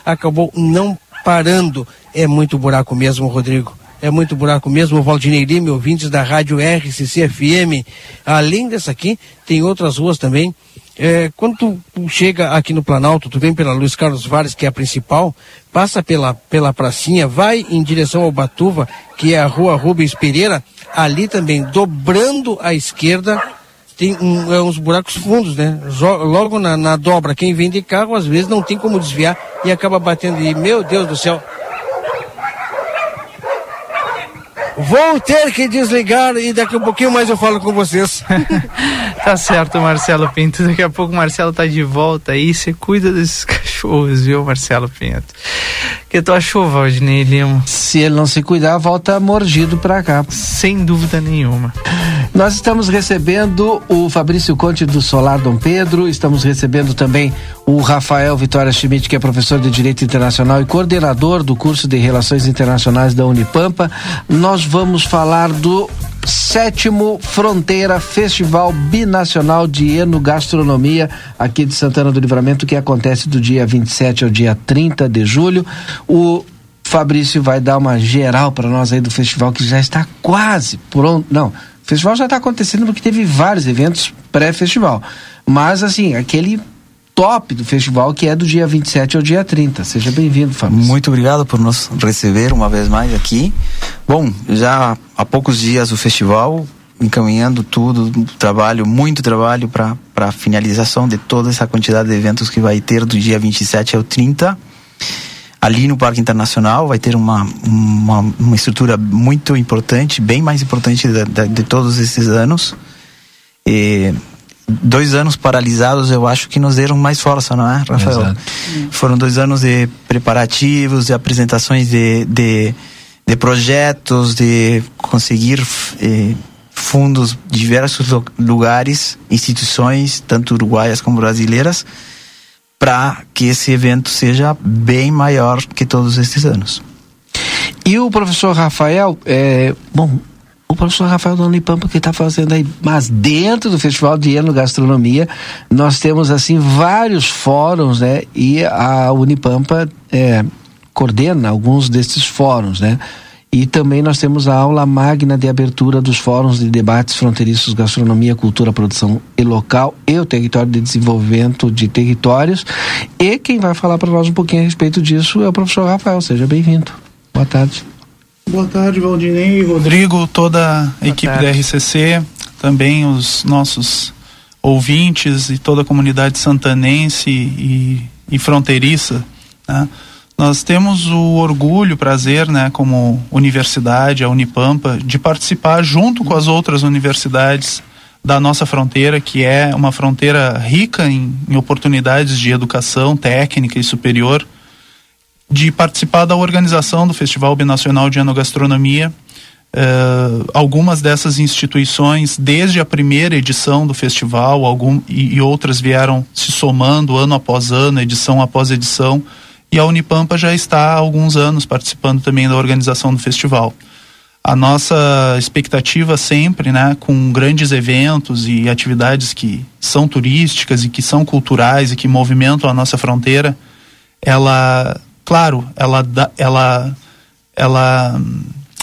acabou não parando. É muito buraco mesmo, Rodrigo. É muito buraco mesmo, Valdinei Lima, ouvintes da rádio RCC FM. Além dessa aqui, tem outras ruas também é, quando tu, chega aqui no Planalto, tu vem pela Luiz Carlos Vares, que é a principal, passa pela, pela pracinha, vai em direção ao Batuva, que é a rua Rubens Pereira, ali também, dobrando à esquerda, tem um, é, uns buracos fundos, né? Logo na, na dobra, quem vem de carro, às vezes não tem como desviar e acaba batendo. E, meu Deus do céu, Vou ter que desligar e daqui a um pouquinho mais eu falo com vocês. tá certo, Marcelo Pinto. Daqui a pouco o Marcelo tá de volta aí. Você cuida desses cachorros, viu, Marcelo Pinto? Que tu achou, Valdinei Lima? Se ele não se cuidar, volta mordido pra cá. Sem dúvida nenhuma. Nós estamos recebendo o Fabrício Conte do Solar Dom Pedro, estamos recebendo também o Rafael Vitória Schmidt, que é professor de Direito Internacional e coordenador do curso de Relações Internacionais da Unipampa. Nós vamos falar do sétimo Fronteira Festival Binacional de Enogastronomia aqui de Santana do Livramento, que acontece do dia 27 ao dia 30 de julho. O Fabrício vai dar uma geral para nós aí do festival que já está quase pronto. Não, o festival já está acontecendo porque teve vários eventos pré-festival. Mas assim, aquele top do festival, que é do dia 27 ao dia 30. Seja bem-vindo, Fábio. Muito obrigado por nos receber uma vez mais aqui. Bom, já há poucos dias o festival, encaminhando tudo, trabalho, muito trabalho para a finalização de toda essa quantidade de eventos que vai ter do dia 27 ao 30. Ali no Parque Internacional vai ter uma, uma, uma estrutura muito importante, bem mais importante de, de, de todos esses anos. E dois anos paralisados eu acho que nos deram mais força, não é, Rafael? Exato. Foram dois anos de preparativos, de apresentações de, de, de projetos, de conseguir eh, fundos de diversos lugares, instituições, tanto uruguaias como brasileiras, para que esse evento seja bem maior que todos esses anos. E o professor Rafael, é, bom, o professor Rafael da Unipampa que está fazendo aí, mas dentro do Festival de Gastronomia nós temos assim vários fóruns, né? E a Unipampa é, coordena alguns desses fóruns, né? E também nós temos a aula magna de abertura dos fóruns de debates fronteiriços gastronomia, cultura, produção e local e o território de desenvolvimento de territórios. E quem vai falar para nós um pouquinho a respeito disso é o professor Rafael. Seja bem-vindo. Boa tarde. Boa tarde, Valdinei, Rodrigo, toda a Boa equipe tarde. da RCC, também os nossos ouvintes e toda a comunidade santanense e, e fronteiriça. Né? Nós temos o orgulho, prazer, né, como universidade, a Unipampa, de participar junto com as outras universidades da nossa fronteira, que é uma fronteira rica em, em oportunidades de educação técnica e superior, de participar da organização do Festival Binacional de Enogastronomia. Uh, algumas dessas instituições, desde a primeira edição do festival, algum, e, e outras vieram se somando ano após ano, edição após edição e a Unipampa já está há alguns anos participando também da organização do festival. A nossa expectativa sempre, né, com grandes eventos e atividades que são turísticas e que são culturais e que movimentam a nossa fronteira, ela, claro, ela, ela, ela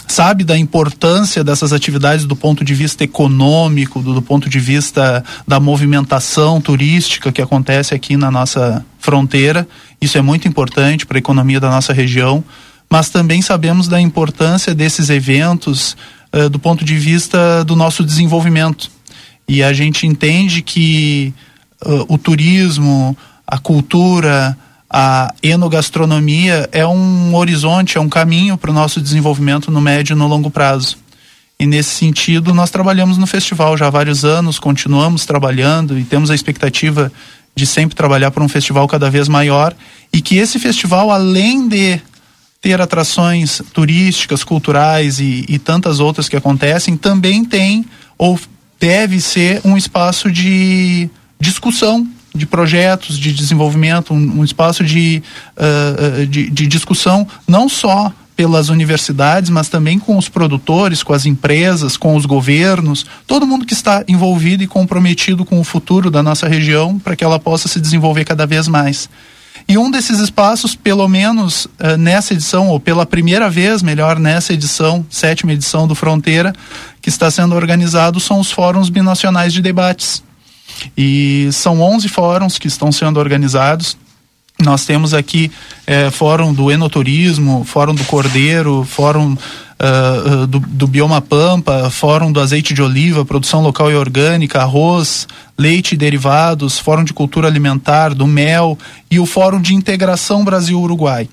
sabe da importância dessas atividades do ponto de vista econômico, do, do, ponto de vista da movimentação turística que acontece aqui na nossa fronteira. Isso é muito importante para a economia da nossa região, mas também sabemos da importância desses eventos uh, do ponto de vista do nosso desenvolvimento. E a gente entende que uh, o turismo, a cultura, a enogastronomia é um horizonte, é um caminho para o nosso desenvolvimento no médio e no longo prazo. E nesse sentido, nós trabalhamos no festival já há vários anos, continuamos trabalhando e temos a expectativa de sempre trabalhar para um festival cada vez maior e que esse festival, além de ter atrações turísticas, culturais e, e tantas outras que acontecem, também tem ou deve ser um espaço de discussão de projetos de desenvolvimento, um, um espaço de, uh, de, de discussão não só pelas universidades, mas também com os produtores, com as empresas, com os governos, todo mundo que está envolvido e comprometido com o futuro da nossa região para que ela possa se desenvolver cada vez mais. E um desses espaços, pelo menos uh, nessa edição, ou pela primeira vez, melhor, nessa edição, sétima edição do Fronteira, que está sendo organizado, são os fóruns binacionais de debates. E são 11 fóruns que estão sendo organizados. Nós temos aqui é, Fórum do Enoturismo, Fórum do Cordeiro, Fórum uh, do, do, Bioma Pampa, Fórum do Azeite de Oliva, Produção Local e Orgânica, Arroz, Leite e Derivados, Fórum de Cultura Alimentar, do Mel e o Fórum de Integração Brasil-Uruguai.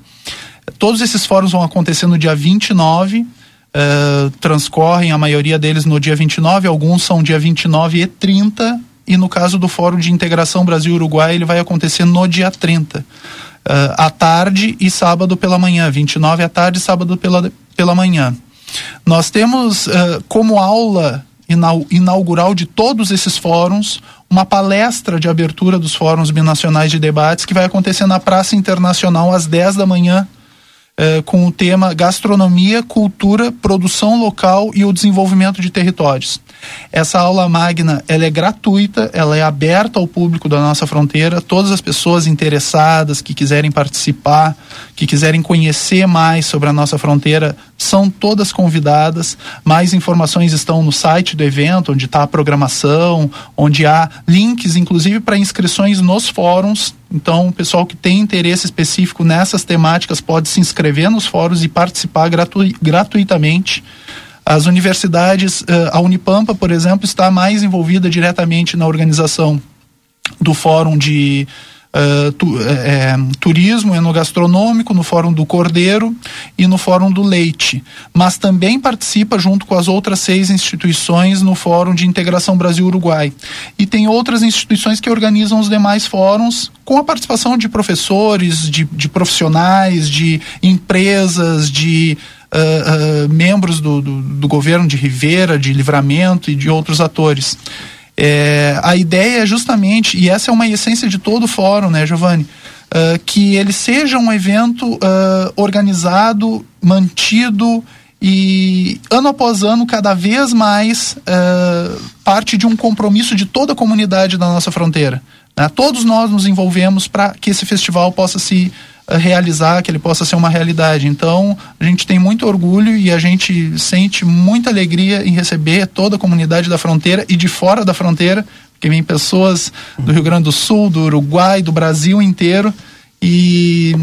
Todos esses fóruns vão acontecer no dia 29, uh, transcorrem a maioria deles no dia 29, alguns são dia 29 e 30 e no caso do Fórum de Integração Brasil-Uruguai, ele vai acontecer no dia 30, uh, à tarde e sábado pela manhã, 29 à tarde e sábado pela, pela manhã. Nós temos uh, como aula inaugural de todos esses fóruns uma palestra de abertura dos fóruns binacionais de debates que vai acontecer na Praça Internacional às 10 da manhã eh, com o tema Gastronomia, Cultura, Produção Local e o Desenvolvimento de Territórios. Essa aula magna ela é gratuita, ela é aberta ao público da nossa fronteira. Todas as pessoas interessadas que quiserem participar, que quiserem conhecer mais sobre a nossa fronteira, são todas convidadas. Mais informações estão no site do evento, onde está a programação, onde há links, inclusive, para inscrições nos fóruns então, o pessoal que tem interesse específico nessas temáticas pode se inscrever nos fóruns e participar gratu gratuitamente. As universidades, eh, a Unipampa, por exemplo, está mais envolvida diretamente na organização do Fórum de uh, tu, é, turismo enogastronômico, no Fórum do Cordeiro e no Fórum do Leite. Mas também participa junto com as outras seis instituições no Fórum de Integração Brasil-Uruguai. E tem outras instituições que organizam os demais fóruns com a participação de professores, de, de profissionais, de empresas, de uh, uh, membros do, do, do, governo de Rivera, de Livramento e de outros atores. É, a ideia é justamente, e essa é uma essência de todo o fórum, né, Giovanni? Uh, que ele seja um evento organizado, mantido e ano após ano, cada vez mais parte de um compromisso de toda a comunidade da nossa fronteira. Né? Todos nós nos envolvemos para que esse festival possa se realizar, que ele possa ser uma realidade. Então, a gente tem muito orgulho e a gente sente muita alegria em receber toda a comunidade da fronteira e de fora da fronteira, porque vem pessoas do Rio Grande do Sul, do Uruguai, do Brasil inteiro e,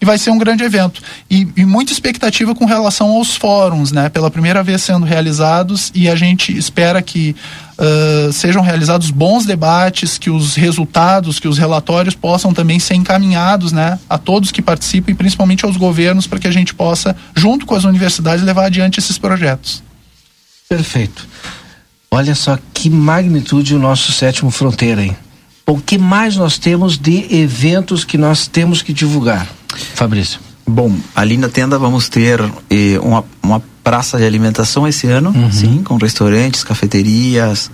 e vai ser um grande evento. E, e, muita expectativa com relação aos fóruns, né? Pela primeira vez sendo realizados e a gente espera que uh, sejam realizados bons debates, que os resultados, que os relatórios possam também ser encaminhados, né? A todos que participam e principalmente aos governos para que a gente possa, junto com as universidades, levar adiante esses projetos. Perfeito. Olha só que magnitude o nosso sétimo fronteira, hein? o que mais nós temos de eventos que nós temos que divulgar? Fabrício. Bom, ali na tenda vamos ter eh, uma, uma praça de alimentação esse ano, uhum. sim, com restaurantes, cafeterias,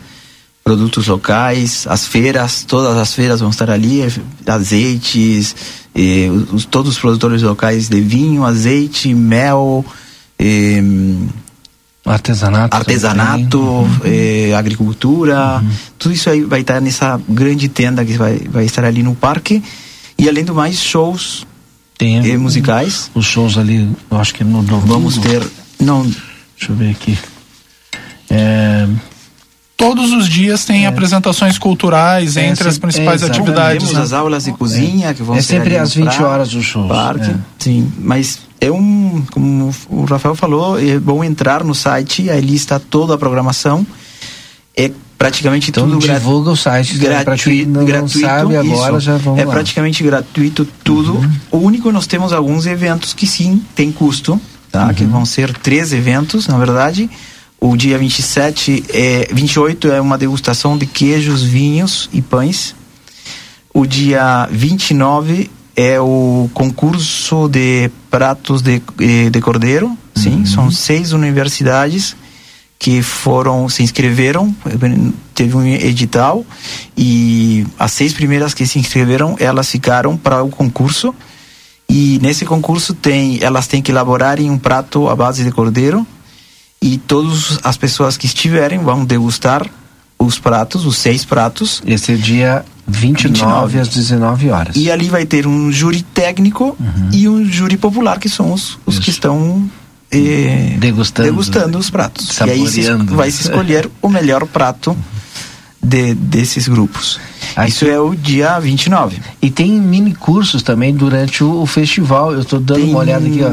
produtos locais, as feiras, todas as feiras vão estar ali, azeites, eh, os, todos os produtores locais de vinho, azeite, mel, eh, Artesanato. Artesanato, uhum. eh, agricultura, uhum. tudo isso aí vai estar nessa grande tenda que vai, vai estar ali no parque. E além do mais, shows Tem, musicais. Os shows ali, eu acho que no domingo. Vamos ter. Não. Deixa eu ver aqui. É, todos os dias tem é. apresentações culturais é, entre as principais é, atividades. Temos né? as aulas de cozinha que vão é ser sempre às 20 horas o show. Parque, é. sim, mas é um, como o Rafael falou, é bom entrar no site, ali está toda a programação. É praticamente então, tudo divulga o site né? gratuito, não, gratuito sabe agora isso, já vamos é lá. praticamente gratuito tudo uhum. o único nós temos alguns eventos que sim tem custo tá uhum. que vão ser três eventos na verdade o dia 27 é 28 é uma degustação de queijos vinhos e pães o dia 29 é o concurso de pratos de, de cordeiro, sim, uhum. são seis universidades que foram se inscreveram, teve um edital e as seis primeiras que se inscreveram, elas ficaram para o concurso. E nesse concurso tem, elas têm que elaborar um prato à base de cordeiro e todas as pessoas que estiverem vão degustar os pratos, os seis pratos. Esse é dia 29, 29 às 19 horas. E ali vai ter um júri técnico uhum. e um júri popular, que são os, os que estão eh, degustando, degustando os pratos. Saboreando. E aí se, vai se escolher o melhor prato de, desses grupos. Aqui. Isso é o dia 29. E tem mini cursos também durante o, o festival. Eu estou dando tem... uma olhada aqui, ó.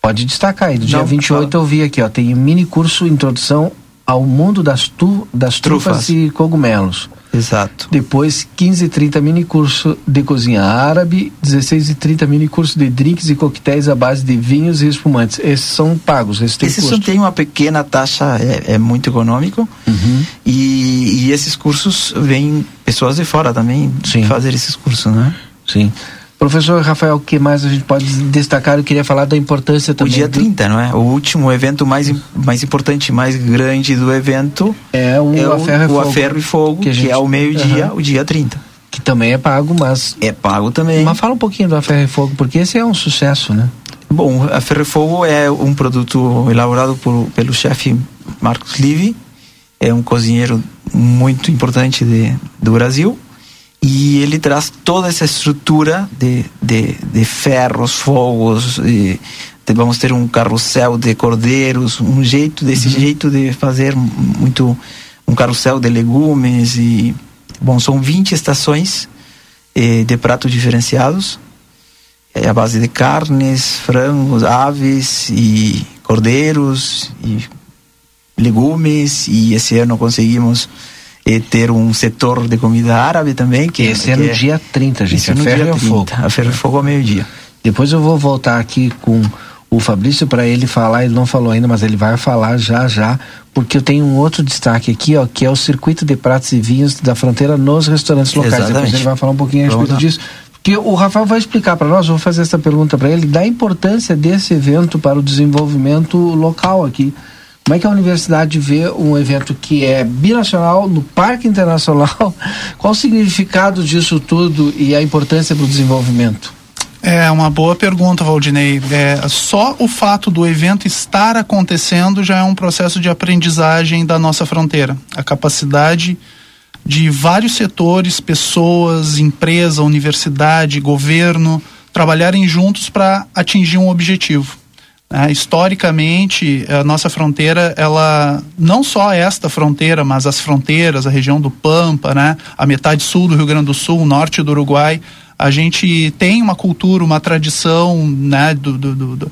Pode destacar aí. Do dia Não, 28 fala. eu vi aqui, ó. Tem mini curso Introdução ao Mundo das, tu, das trufas. trufas e Cogumelos. Exato. Depois, 15 e 30 mini curso de cozinha árabe, 16 e 30 mini curso de drinks e coquetéis à base de vinhos e espumantes. Esses são pagos, esses têm Esses têm uma pequena taxa, é, é muito econômico. Uhum. E, e, esses cursos vêm pessoas de fora também Sim. fazer esses cursos, né? Sim. Professor Rafael, o que mais a gente pode destacar? Eu queria falar da importância também. O dia 30, não é? O último evento mais, mais importante, mais grande do evento é o, é o, a, ferro, e o a Ferro e Fogo, que, gente... que é o meio-dia, uhum. o dia 30. Que também é pago, mas. É pago também. Mas fala um pouquinho do A Ferro e Fogo, porque esse é um sucesso, né? Bom, a Ferro e Fogo é um produto elaborado por, pelo chefe Marcos Livi, é um cozinheiro muito importante de, do Brasil e ele traz toda essa estrutura de, de, de ferros, fogos, e vamos ter um carrossel de cordeiros, um jeito desse uhum. jeito de fazer muito um carrossel de legumes e bom são 20 estações eh, de pratos diferenciados é a base de carnes, frangos, aves e cordeiros e legumes e esse ano conseguimos e ter um setor de comida árabe também. Que, Esse é que no dia 30, gente. Esse é a no ferro dia e o 30, fogo. A ferro e fogo ao meio-dia. Depois eu vou voltar aqui com o Fabrício para ele falar, ele não falou ainda, mas ele vai falar já já, porque eu tenho um outro destaque aqui, ó, que é o circuito de pratos e vinhos da fronteira nos restaurantes locais. Depois Exatamente. ele vai falar um pouquinho a respeito disso. Porque o Rafael vai explicar para nós, eu vou fazer essa pergunta para ele, da importância desse evento para o desenvolvimento local aqui. Como é que a universidade vê um evento que é binacional, no Parque Internacional? Qual o significado disso tudo e a importância para o desenvolvimento? É uma boa pergunta, Valdinei. É, só o fato do evento estar acontecendo já é um processo de aprendizagem da nossa fronteira. A capacidade de vários setores, pessoas, empresa, universidade, governo, trabalharem juntos para atingir um objetivo. É, historicamente, a nossa fronteira, ela não só esta fronteira, mas as fronteiras, a região do Pampa, né, a metade sul do Rio Grande do Sul, o norte do Uruguai, a gente tem uma cultura, uma tradição né, do, do, do,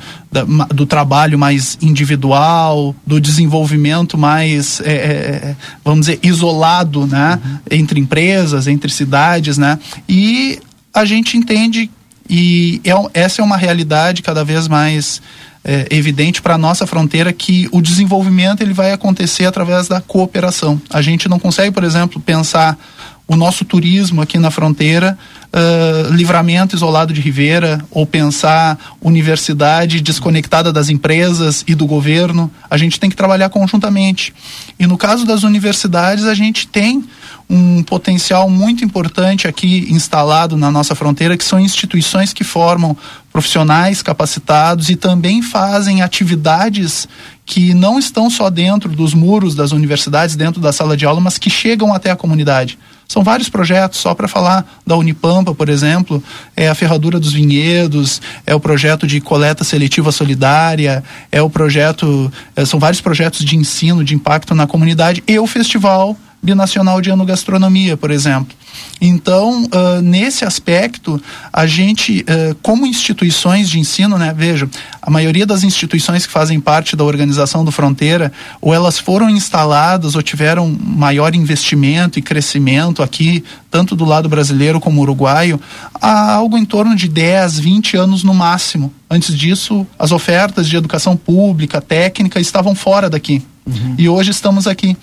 do, trabalho mais individual, do desenvolvimento mais, é, é, vamos dizer, isolado né, entre empresas, entre cidades. Né, e a gente entende, e é essa é uma realidade cada vez mais é, evidente para a nossa fronteira que o desenvolvimento ele vai acontecer através da cooperação. A gente não consegue, por exemplo, pensar o nosso turismo aqui na fronteira, ah, livramento isolado de Ribeira, ou pensar universidade desconectada das empresas e do governo. A gente tem que trabalhar conjuntamente. E no caso das universidades, a gente tem um potencial muito importante aqui instalado na nossa fronteira, que são instituições que formam profissionais capacitados e também fazem atividades que não estão só dentro dos muros das universidades, dentro da sala de aula, mas que chegam até a comunidade. São vários projetos, só para falar da Unipampa, por exemplo, é a Ferradura dos Vinhedos, é o projeto de coleta seletiva solidária, é o projeto, eh, são vários projetos de ensino, de impacto na comunidade e o Festival Binacional de Enogastronomia, por exemplo. Então, ah, nesse aspecto, a gente, ah, como instituições de ensino, né, veja, a maioria das instituições que fazem parte da organização do Fronteira, ou elas foram instaladas ou tiveram maior investimento e crescimento aqui, tanto do lado brasileiro como uruguaio, há algo em torno de 10, 20 anos no máximo. Antes disso, as ofertas de educação pública, técnica, estavam fora daqui. E hoje estamos aqui.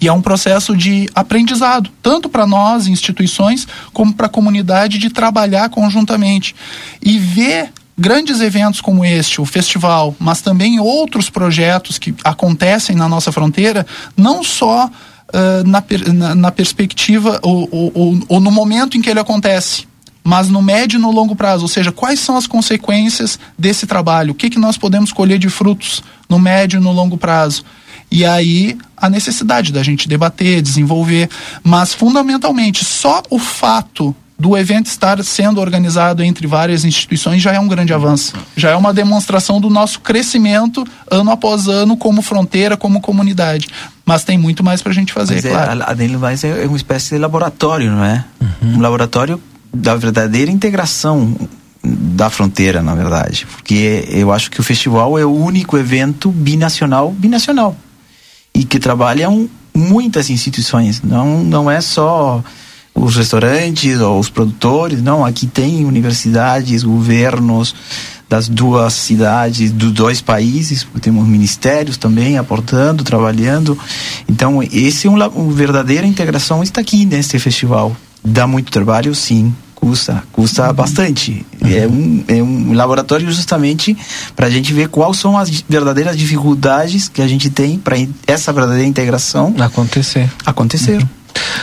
E é um processo de aprendizado, tanto para nós, instituições, como para a comunidade, de trabalhar conjuntamente. E ver grandes eventos como este, o festival, mas também outros projetos que acontecem na nossa fronteira, não só ah, na, na, na perspectiva ou, ou- ou- ou no momento em que ele acontece, mas no médio e no longo prazo, ou seja, quais são as consequências desse trabalho, o que, que nós podemos colher de frutos no médio e no longo prazo. E aí a necessidade da gente debater, desenvolver, mas fundamentalmente só o fato do evento estar sendo organizado entre várias instituições já é um grande avanço. Já é uma demonstração do nosso crescimento ano após ano como fronteira, como comunidade. Mas tem muito mais para a gente fazer, Mas é, claro. a- do mais, é é uma espécie de laboratório, não é? Um laboratório da verdadeira integração da fronteira, na verdade. Porque eu acho que o festival é o único evento binacional, binacional. E que trabalham muitas instituições. Não, não é só os restaurantes ou os produtores, não. Aqui tem universidades, governos das duas cidades, dos dois países, temos ministérios também aportando, trabalhando. Então, esse é um, uma verdadeira integração está aqui neste festival. Dá muito trabalho, sim, custa, custa bastante. É, um, é um laboratório justamente para a gente ver quais são as verdadeiras dificuldades que a gente tem para essa verdadeira integração acontecer. Acontecer.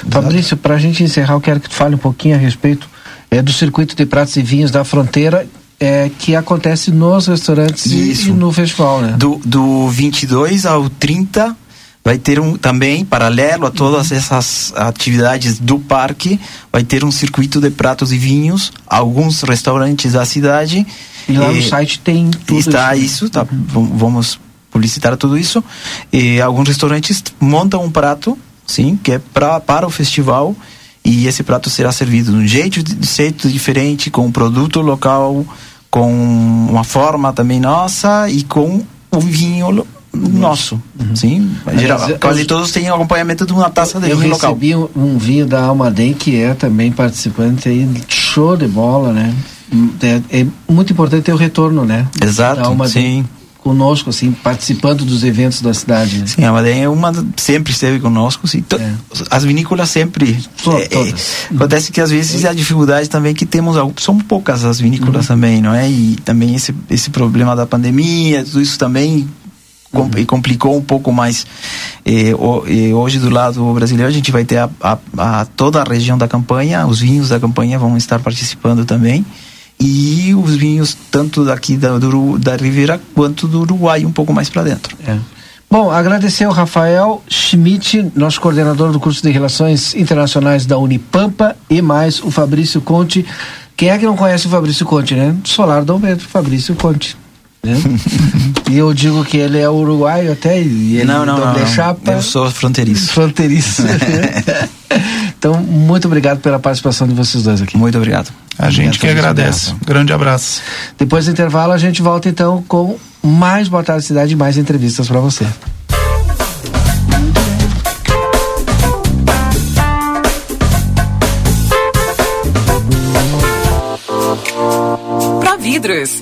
Fabrício, para a gente encerrar, eu quero que tu fale um pouquinho a respeito é, do circuito de pratos e vinhos da fronteira é, que acontece nos restaurantes e- Isso. e no festival, né? Do, do 22 ao 30 vai ter um também paralelo a todas Uhum. essas atividades do parque vai ter um circuito de pratos e vinhos alguns restaurantes da cidade E lá no site tem tudo está isso. isso, tá Vam- vamos publicitar tudo isso e alguns restaurantes montam um prato sim que é pra, para o festival e esse prato será servido de um jeito, de jeito diferente com um produto local com uma forma também nossa e com o vinho nosso. Sim, geral, Aliás, quase eu- todos têm acompanhamento de uma taça de Eu vinho local. recebi um, um vinho da Almaden que é também participante aí, show de bola, né? É, é muito importante ter o retorno, né? Exato, Da Almaden sim. Conosco, assim, participando dos eventos da cidade. Né? Sim, a Madeira é uma sempre esteve conosco. To- As vinícolas sempre. To- é, é, todas. acontece que às vezes a dificuldade também que temos são poucas as vinícolas também, não é? E também esse esse problema da pandemia, tudo isso também com- e complicou um pouco mais. Eh, o- eh, hoje do lado brasileiro a gente vai ter a, a- a- toda a região da campanha, os vinhos da campanha vão estar participando também. E os vinhos tanto daqui da, do, da Ribeira quanto do Uruguai um pouco mais para dentro. É. Bom, agradecer ao Rafael Schmidt, nosso coordenador do curso de Relações Internacionais da Unipampa, e mais o Fabrício Conte. Quem é que não conhece o Fabrício Conte, né? Solar Dom Pedro, Fabrício Conte. Né? e eu digo que ele é uruguaio até, e ele Não, não, não, não. chapa. Eu sou fronteiriço. Fronteiriço. então, muito obrigado pela participação de vocês dois aqui. Muito obrigado. A gente que agradece. Grande abraço. Depois do intervalo, a gente volta então com mais Boa Tarde Cidade e mais entrevistas para você. Providros,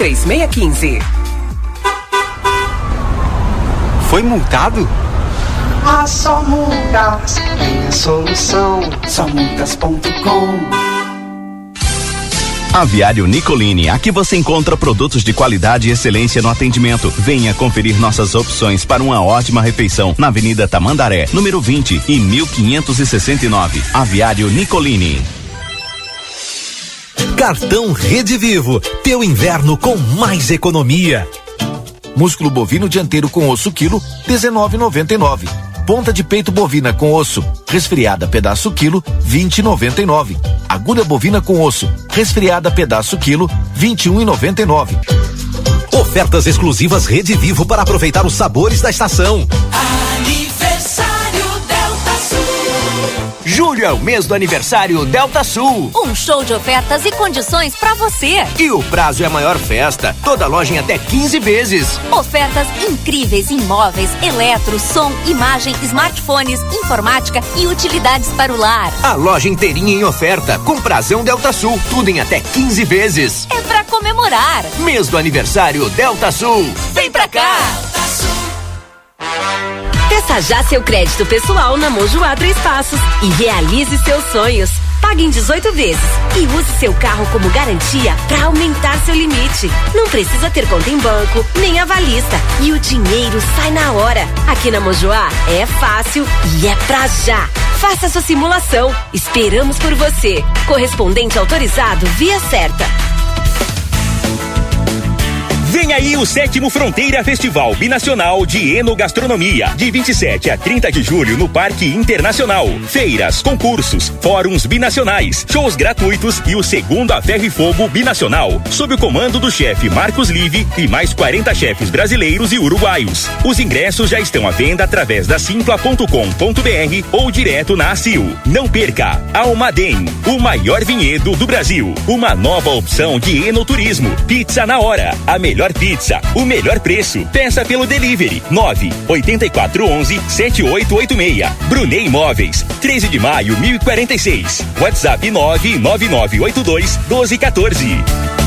3615. Foi multado? Ah, só multas tem a solução. Somultas.com Aviário Nicolini, aqui você encontra produtos de qualidade e excelência no atendimento. Venha conferir nossas opções para uma ótima refeição na Avenida Tamandaré, número 20 e 1569. Aviário Nicolini. Cartão Rede Vivo, teu inverno com mais economia. Músculo bovino dianteiro com osso quilo, 19,99. Ponta de peito bovina com osso, resfriada pedaço quilo, 20,99. Agulha bovina com osso, resfriada pedaço quilo, 21,99. Ofertas exclusivas Rede Vivo para aproveitar os sabores da estação. Aniversário Julho é o mês do aniversário Delta Sul. Um show de ofertas e condições para você. E o prazo é a maior festa. Toda loja em até 15 vezes. Ofertas incríveis em móveis, eletro, som, imagem, smartphones, informática e utilidades para o lar. A loja inteirinha em oferta. Com prazão Delta Sul. Tudo em até 15 vezes. É para comemorar. Mês do aniversário Delta Sul. Vem pra cá. Peça já seu crédito pessoal na Mojoá Três Passos e realize seus sonhos. Pague em 18 vezes e use seu carro como garantia para aumentar seu limite. Não precisa ter conta em banco, nem avalista. E o dinheiro sai na hora. Aqui na Mojoá é fácil e é pra já. Faça sua simulação. Esperamos por você. Correspondente autorizado via certa. Vem aí o sétimo Fronteira Festival Binacional de Enogastronomia, de 27 a 30 de julho no Parque Internacional. Feiras, concursos, fóruns binacionais, shows gratuitos e o segundo a Ferro e Fogo Binacional, sob o comando do chefe Marcos Live e mais 40 chefes brasileiros e uruguaios. Os ingressos já estão à venda através da simpla.com.br ou direto na ACIL. Não perca! Almaden, o maior vinhedo do Brasil. Uma nova opção de enoturismo. Pizza na hora. A melhor pizza, o melhor preço. Peça pelo delivery 9 8411 7886. Brunei Imóveis, 13 de maio 1046. WhatsApp 99982 1214.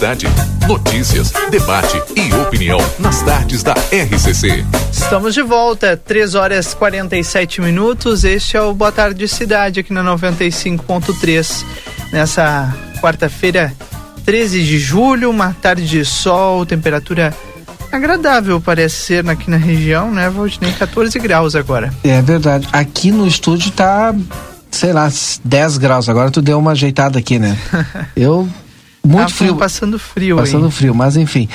Cidade. notícias, debate e opinião nas tardes da RCC. Estamos de volta, 3 horas 47 minutos. Este é o Boa Tarde Cidade aqui na 95.3. Nessa quarta-feira, 13 de julho, uma tarde de sol, temperatura agradável parece ser aqui na região, né, Valdinei? 14 graus agora. É verdade. Aqui no estúdio tá, sei lá, 10 graus. Agora tu deu uma ajeitada aqui, né? Eu muito Tá frio. Passando frio Passando aí. frio, mas enfim.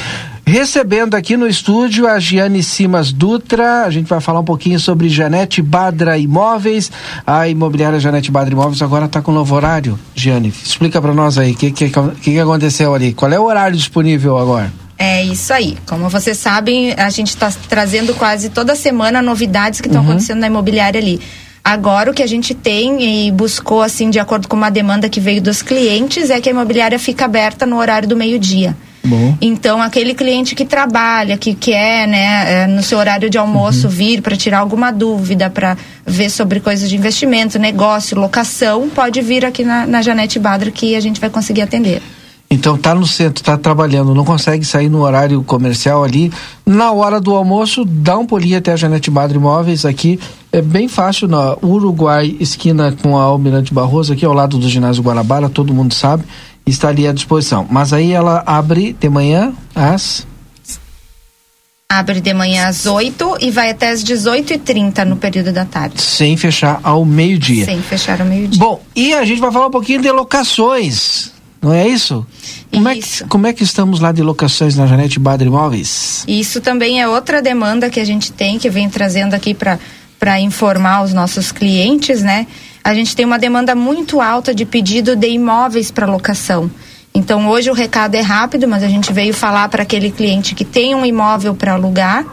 Recebendo aqui no estúdio a Giane Simas Dutra, a gente vai falar um pouquinho sobre Janete Badra Imóveis. A imobiliária Janete Badra Imóveis agora está com novo horário. Giane, explica para nós aí o que, que, que, que aconteceu ali. Qual é o horário disponível agora? É isso aí. Como vocês sabem, a gente está trazendo quase toda semana novidades que estão acontecendo na imobiliária ali. Agora o que a gente tem e buscou assim de acordo com uma demanda que veio dos clientes é que a imobiliária fica aberta no horário do meio-dia. Bom. Então, aquele cliente que trabalha, que quer, né, é, no seu horário de almoço vir para tirar alguma dúvida, para ver sobre coisas de investimento, negócio, locação, pode vir aqui na, na Janete Badra que a gente vai conseguir atender. Então tá no centro, tá trabalhando, não consegue sair no horário comercial ali. Na hora do almoço, dá um pulinho até a Janete Badra Imóveis aqui. É bem fácil na Uruguai, esquina com a Almirante Barroso, aqui ao lado do ginásio Guanabara, todo mundo sabe, está ali à disposição. Mas aí ela abre de manhã às Abre de manhã às 8 e vai até às 18h30 no período da tarde. sem fechar ao meio-dia. Sem fechar ao meio-dia. Bom, e a gente vai falar um pouquinho de locações. Não é isso? Como, É que, como é que estamos lá de locações na Janete Badra Imóveis? Isso também é outra demanda que a gente tem, que vem trazendo aqui para informar os nossos clientes, né? A gente tem uma demanda muito alta de pedido de imóveis para locação. Então, hoje o recado é rápido, mas a gente veio falar para aquele cliente que tem um imóvel para alugar,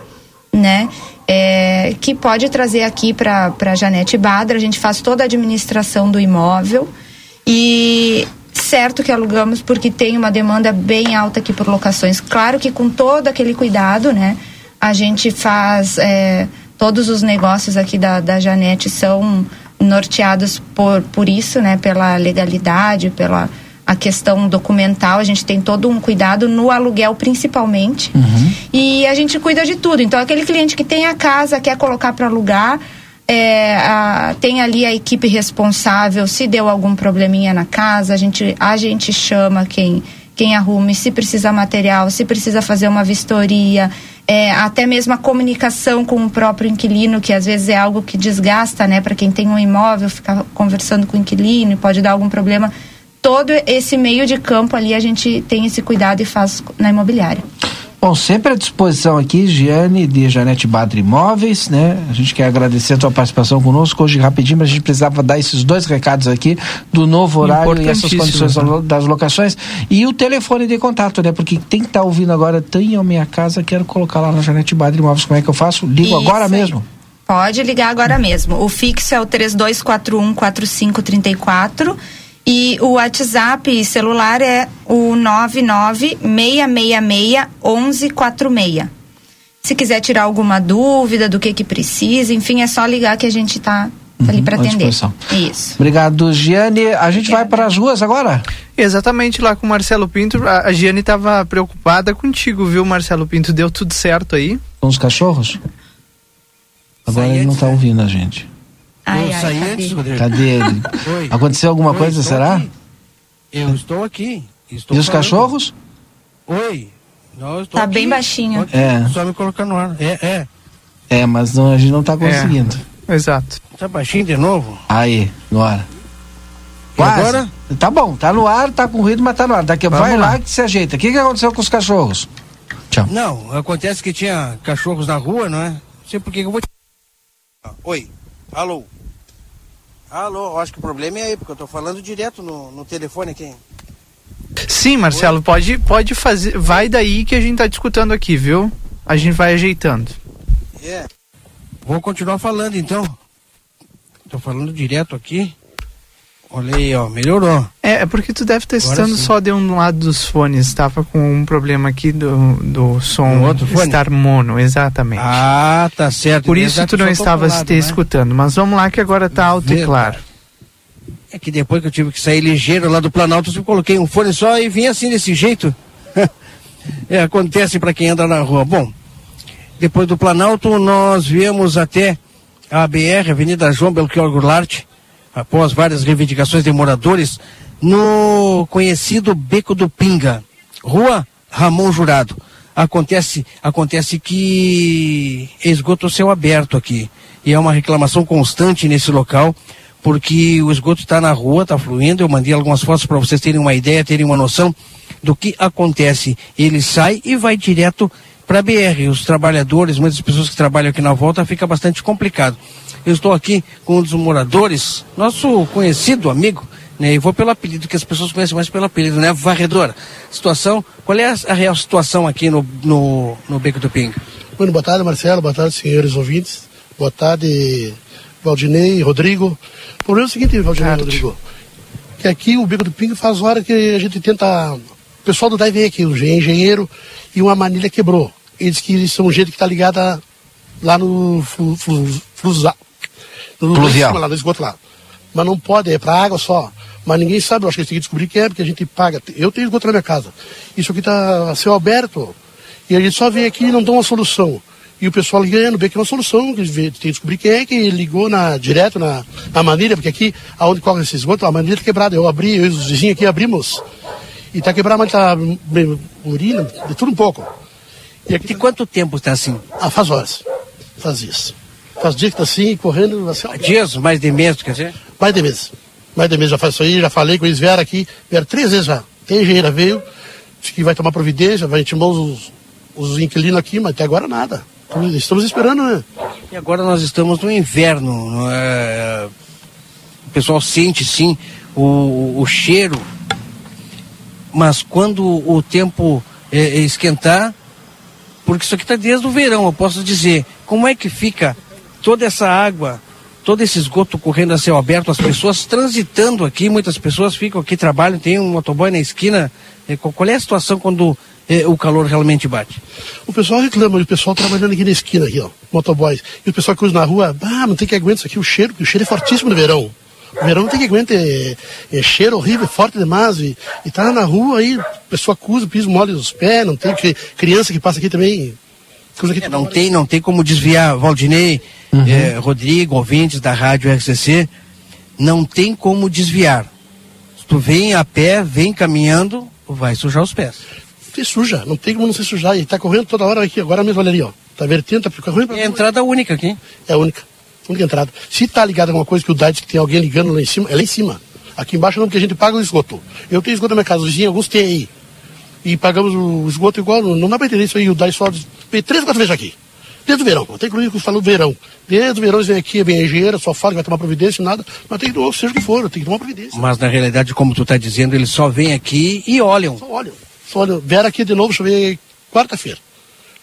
né? É, que pode trazer aqui para a Janete Badra. A gente faz toda a administração do imóvel e certo que alugamos porque tem uma demanda bem alta aqui por locações. Claro que com todo aquele cuidado, né? A gente faz é, todos os negócios aqui da, da Janete são norteados por, por isso, né? Pela legalidade, pela a questão documental, a gente tem todo um cuidado no aluguel principalmente. E a gente cuida de tudo. Então, aquele cliente que tem a casa, quer colocar para alugar, é, a- tem ali a equipe responsável. Se deu algum probleminha na casa, a gente, a gente chama quem, quem arrume, se precisa material, se precisa fazer uma vistoria. é, até mesmo a comunicação com o próprio inquilino, que às vezes é algo que desgasta, né, para quem tem um imóvel, ficar conversando com o inquilino pode dar algum problema. Todo esse meio de campo ali a gente tem esse cuidado e faz na imobiliária. Bom, sempre à disposição aqui, Giane de Janete Badra Imóveis, né? A gente quer agradecer a tua participação conosco hoje rapidinho, mas a gente precisava dar esses dois recados aqui do novo horário e essas condições né? das locações e o telefone de contato, né? Porque tem que estar ouvindo agora, tem a minha casa, quero colocar lá na Janete Badra Imóveis, como é que eu faço? Ligo Isso agora aí. mesmo. Pode ligar agora mesmo. O fixo é o 3241 4534 e o WhatsApp celular é o 99 666 1146. Se quiser tirar alguma dúvida do que que precisa, enfim, é só ligar que a gente tá, tá ali para à atender. Isso. Obrigado, Giane. A gente vai para as ruas agora? Exatamente lá com o Marcelo Pinto. A, a Giane estava preocupada contigo, viu, Marcelo Pinto? Deu tudo certo aí? Com os cachorros? Agora ele não está ouvindo a gente. Ai, Eu ai, saí cadê? antes, Rodrigo. Cadê ele? Oi. Aconteceu alguma Oi, coisa, será? aqui. Eu estou aqui. Estou E os falando. cachorros? Oi. Não, eu estou Tá aqui. bem baixinho. Aqui, É. Só me colocar no ar. É, é. É, mas não, a gente não está conseguindo. Exato. Tá baixinho de novo? Aí, no ar. E Quase. agora? Tá bom, tá no ar, tá com ruído, mas tá no ar. Daqui Vamos vai lá. lá que se ajeita. O que, que aconteceu com os cachorros? Tchau. Não, acontece que tinha cachorros na rua, não é? Não sei por que que eu vou. te- Oi. Alô. Alô, acho que o problema é aí, porque eu tô falando direto no, no telefone aqui. Sim, Marcelo, pode, pode fazer. Vai daí que a gente tá discutindo aqui, viu? A gente vai ajeitando. É. Vou continuar falando então. Tô falando direto aqui. Olha aí, ó, melhorou. É, é porque tu deve estar estando só de um lado dos fones. Tava com um problema aqui do, do som outro fone? estar mono, exatamente. Ah, tá certo. Por isso tu não estavas te né? escutando. Mas vamos lá que agora tá alto e Verdade. claro. É que depois que eu tive que sair ligeiro lá do Planalto, eu coloquei um fone só e vim assim desse jeito. é, acontecem para quem anda na rua. Bom, depois do Planalto, nós viemos até a BR, Avenida João Belchior Goulart, após várias reivindicações de moradores, no conhecido Beco do Pinga, Rua Ramon Jurado. Acontece, acontece que esgoto céu aberto aqui. E é uma reclamação constante nesse local, porque o esgoto está na rua, está fluindo. Eu mandei algumas fotos para vocês terem uma ideia, terem uma noção do que acontece. Ele sai e vai direto para a BR. Os trabalhadores, muitas pessoas que trabalham aqui na volta, fica bastante complicado. Eu estou aqui com um dos moradores, nosso conhecido amigo, né? E vou pelo apelido, que as pessoas conhecem mais pelo apelido, né? Varredora. Situação, qual é a, real situação aqui no, no, no Beco do Pinga? Bueno, boa tarde, Marcelo. Boa tarde, senhores ouvintes. Boa tarde, Valdinei, Rodrigo. O problema é o seguinte, Valdinei e Rodrigo. Que aqui o Beco do Pinga faz hora que a gente tenta. O pessoal do DAI vem aqui, o engenheiro, e uma manilha quebrou. Eles que são gente que está ligada lá no flu, flu, no, Fluvial. lá no esgoto lá. Mas não pode, é para água só. Mas ninguém sabe, eu acho que eles têm que descobrir que é, porque a gente paga. Eu tenho esgoto na minha casa. Isso aqui está a céu aberto. E a gente só vem aqui e não dá uma solução. E o pessoal ligando, vê que é uma solução, que eles tem que descobrir quem é que ligou na, direto na, na manilha, porque aqui, aonde corre esse esgoto, a manilha está quebrada. Eu abri, eu e os vizinhos aqui abrimos. E está quebrada, mas está urina, de tudo um pouco. E aqui, de quanto tempo está assim? Ah, faz horas. Faz dias. Faz dias que está assim, correndo. Assim, ó. Dias, mais de mês, quer dizer? Mais de mês. Mais de mês já faz isso aí, já falei com eles, vieram aqui, vieram três vezes já. Tem engenheira veio, disse que vai tomar providência, vai intimar os, os inquilinos aqui, mas até agora nada. Estamos esperando, né? E agora nós estamos no inverno. é? O pessoal sente sim o, o cheiro, mas quando o tempo é, é esquentar, porque isso aqui está desde o verão, eu posso dizer, como é que fica toda essa água, todo esse esgoto correndo a céu aberto, as pessoas transitando aqui, muitas pessoas ficam aqui, trabalham, tem um motoboy na esquina. É, qual é a situação quando é, o calor realmente bate? O pessoal reclama, o pessoal trabalhando aqui na esquina, aqui, ó, motoboys. E o pessoal que usa na rua, ah, não tem que aguentar isso aqui, o cheiro, o cheiro é fortíssimo no verão. O verão não tem que aguentar, é, é cheiro horrível, é forte demais. E, e tá na rua aí, a pessoa acusa, piso mole os pés, não tem que, criança que passa aqui também. É, não tem, não tem como desviar, Valdinei, eh, Rodrigo, ouvintes da rádio RCC, não tem como desviar. Se tu vem a pé, vem caminhando, vai sujar os pés. Se suja, não tem como não se sujar. E tá correndo toda hora aqui, agora mesmo, olha ali, ó. Tá vertendo, tá correndo pra É a entrada única aqui. É a única. Única entrada. Se tá ligado a alguma coisa que o DAD que tem alguém ligando lá em cima, é lá em cima. Aqui embaixo não, porque a gente paga o esgoto. Eu tenho esgoto na minha casa, os vizinhos, alguns têm aí. E pagamos o esgoto igual, não dá pra entender isso aí. O DAD só veio três, quatro vezes aqui. Desde o verão, até inclusive que falou verão. Desde o verão eles vêm aqui, vem a engenheira, só fala que vai tomar providência, nada, mas tem que, ou seja o que for, tem que tomar providência. Mas na realidade, como tu está dizendo, eles só vêm aqui e olham. Só olham. Só olham. Vieram aqui de novo, deixa eu ver, quarta-feira.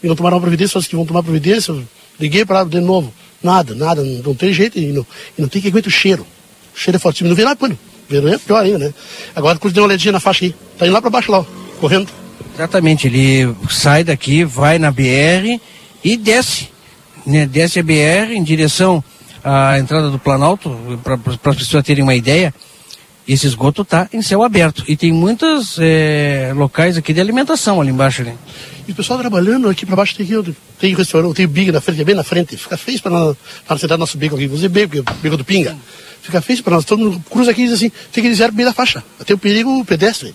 E não tomaram providência, só que vão tomar providência. Liguei para de novo. Nada, nada, não, não tem jeito e não, e não tem que aguentar o cheiro. O cheiro é fortíssimo. No verão é pano. Verão é pior ainda, né? Agora, quando deu uma olhadinha na faixa aí, tá indo lá para baixo lá, ó, correndo. Exatamente, ele sai daqui, vai na BR e desce. Né? Desce a BR em direção à entrada do Planalto, para as pessoas terem uma ideia. Esse esgoto está em céu aberto. E tem muitos eh, locais aqui de alimentação ali embaixo. E o pessoal trabalhando aqui para baixo tem, tem restaurante, tem o Big na frente, é bem na frente. Fica feio para no nosso beco aqui. Vou dizer beco, porque é o beco do Pinga. Fica feio para nós. Todo mundo cruza aqui e diz assim, tem que dizer bem da faixa. Tem o perigo pedestre.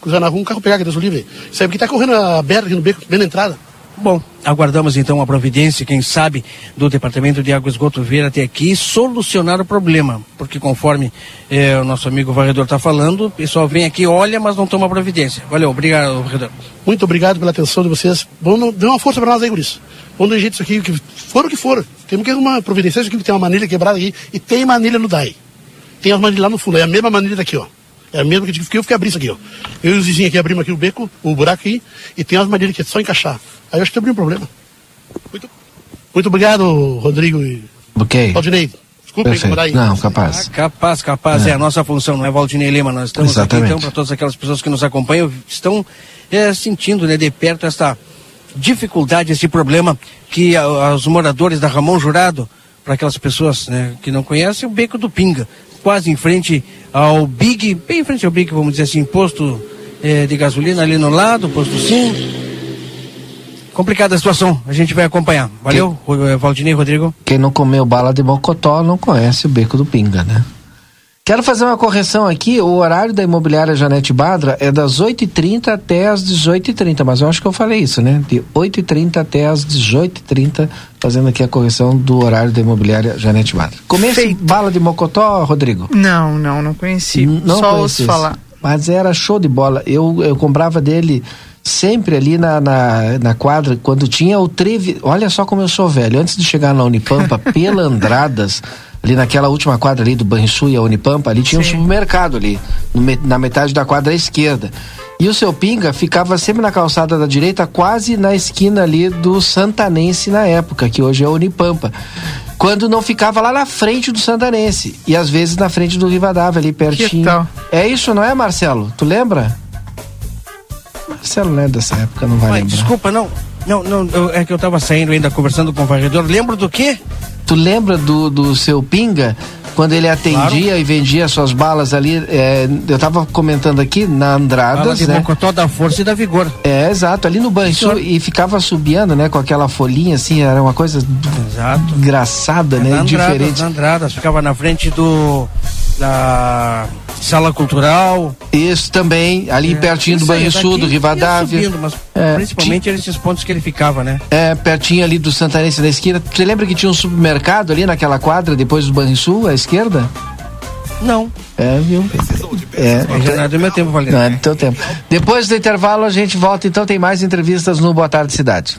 Cruzar na rua, um carro pegar, que Deus o livre. Sabe que tá correndo aberto aqui no beco, bem na entrada. Bom, aguardamos então a providência, quem sabe, do Departamento de Água e Esgoto vir até aqui solucionar o problema. Porque conforme eh, o nosso amigo varredor está falando, o pessoal vem aqui, olha, mas não toma providência. Valeu, obrigado, varredor. Muito obrigado pela atenção de vocês. Vamos dar uma força para nós aí, isso. Vamos dar jeito isso aqui, que for o que for. Temos que arrumar providência. Isso aqui tem uma manilha quebrada aqui. E tem manilha no DAI. Tem as manilhas lá no fundo. É a mesma manilha daqui, ó. É a mesma que eu fiquei, abrir isso aqui, ó. Eu e os vizinhos aqui abrimos aqui o beco, o buraco aqui. E tem as manilhas que é só encaixar. Aí eu acho que abriu um problema. Muito, muito obrigado, Rodrigo e Ok. Valdinei. Desculpa aí. Não, capaz. Ah, capaz, capaz, é. É. a nossa função, não é Valdinei Lima. Nós estamos Exatamente. aqui então para todas aquelas pessoas que nos acompanham, estão é, sentindo né, de perto essa dificuldade, esse problema que a- os moradores da Ramon Jurado, para aquelas pessoas né, que não conhecem, o Beco do Pinga, quase em frente ao Big, bem em frente ao Big, vamos dizer assim, posto eh, de gasolina ali no lado, posto sim. complicada a situação. A gente vai acompanhar. Valeu, Ro- Valdinei Rodrigo. Quem não comeu bala de mocotó não conhece o beco do pinga, né? Quero fazer uma correção aqui. O horário da imobiliária Janete Badra é das 8h30 até as 18h30. Mas eu acho que eu falei isso, né? De 8h30 até as 18h30, fazendo aqui a correção do horário da imobiliária Janete Badra. Comece bala de mocotó, Rodrigo? Não, não, não conheci. Não Só ouço falar. Mas era show de bola. Eu, eu comprava dele sempre ali na, na, na quadra, quando tinha o Trevi. Olha só como eu sou velho. Antes de chegar na Unipampa, Pelandradas, ali naquela última quadra ali do Banrisul e a Unipampa, ali tinha um supermercado ali, me- na metade da quadra à esquerda. E o seu Pinga ficava sempre na calçada da direita, quase na esquina ali do Santanense na época, que hoje é a Unipampa. Quando não ficava lá na frente do Santanense. E às vezes na frente do Rivadavia, ali pertinho. É isso, não é, Marcelo? Tu lembra? Marcelo não é dessa época, não vai Mas, lembrar. desculpa, não. Não, não, eu- é que eu tava saindo ainda conversando com o varredor. Lembro do quê? Tu lembra do, do seu Pinga? Quando ele atendia e vendia suas balas ali, é, eu tava comentando aqui na Andradas, de né? Mocotó da Força e da Vigor. É, exato, ali no banco e ficava subiando, né, com aquela folhinha assim, era uma coisa engraçada, né, na Andradas, diferente. na Andradas, ficava na frente do da sala cultural. Isso também, ali pertinho do Banrisul, daqui do ia Rivadavia. subindo, mas É, principalmente esses pontos que ele ficava, né? É, pertinho ali do Santanense da esquina. Você lembra que tinha um supermercado ali naquela quadra, depois do Banrisul, à esquerda? Não. É, viu? É, Já não é do meu tempo, Valério. Não é do teu tempo. Depois do intervalo a gente volta, então tem mais entrevistas no Boa Tarde Cidade.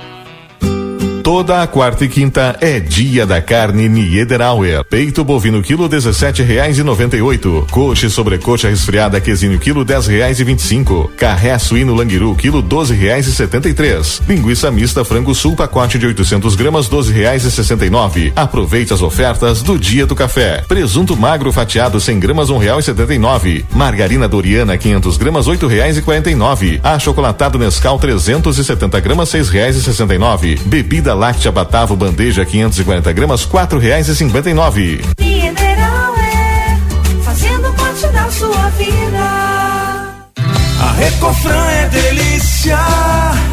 Toda a quarta e quinta é dia da carne Niederauer. Peito bovino quilo dezessete reais e noventa e oito. Coxa e sobrecoxa resfriada quesinho quilo dez reais e vinte e cinco. Carré suíno languiru quilo doze reais e setenta e três. Linguiça mista frango sul pacote de 800 gramas doze reais e sessenta e nove. Aproveite as ofertas do dia do café. Presunto magro fatiado 100 gramas um real e setenta e nove. Margarina Doriana 500 gramas oito reais e quarenta e nove. Achocolatado Nescau 370 gramas seis reais e sessenta e nove. Bebida láctea Batavo bandeja 540 gramas quatro reais e cinquenta e nove. Mineral é fazendo parte da sua vida. A Recofran é delícia.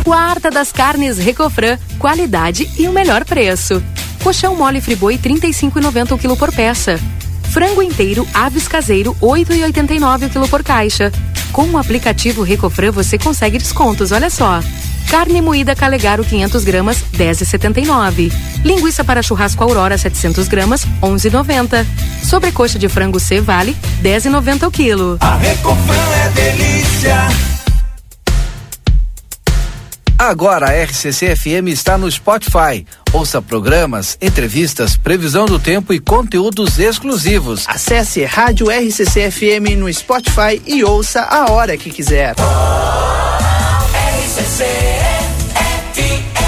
Quarta das carnes Recofran, qualidade e o melhor preço. Colchão mole friboi 35,90 o quilo por peça. Frango inteiro Aves caseiro 8,89 o quilo por caixa. Com o aplicativo Recofran você consegue descontos, olha só. Carne moída Calegaro 500 gramas 10,79. Linguiça para churrasco Aurora 700 gramas 11,90. Sobrecoxa de frango C Vale 10,90 o quilo. A Recofran é delícia. Agora a RCC FM está no Spotify. Ouça programas, entrevistas, previsão do tempo e conteúdos exclusivos. Acesse Rádio RCC FM no Spotify e ouça a hora que quiser. RCC FM.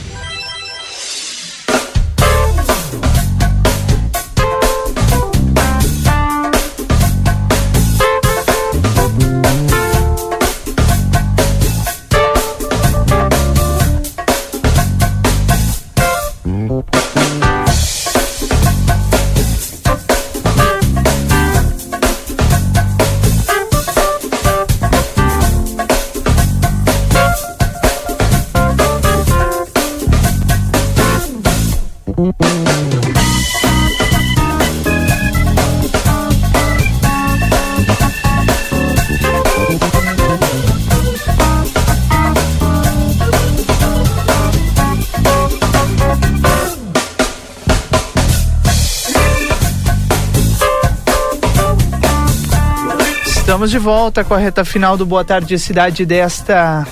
Estamos de volta com a reta final do Boa Tarde Cidade desta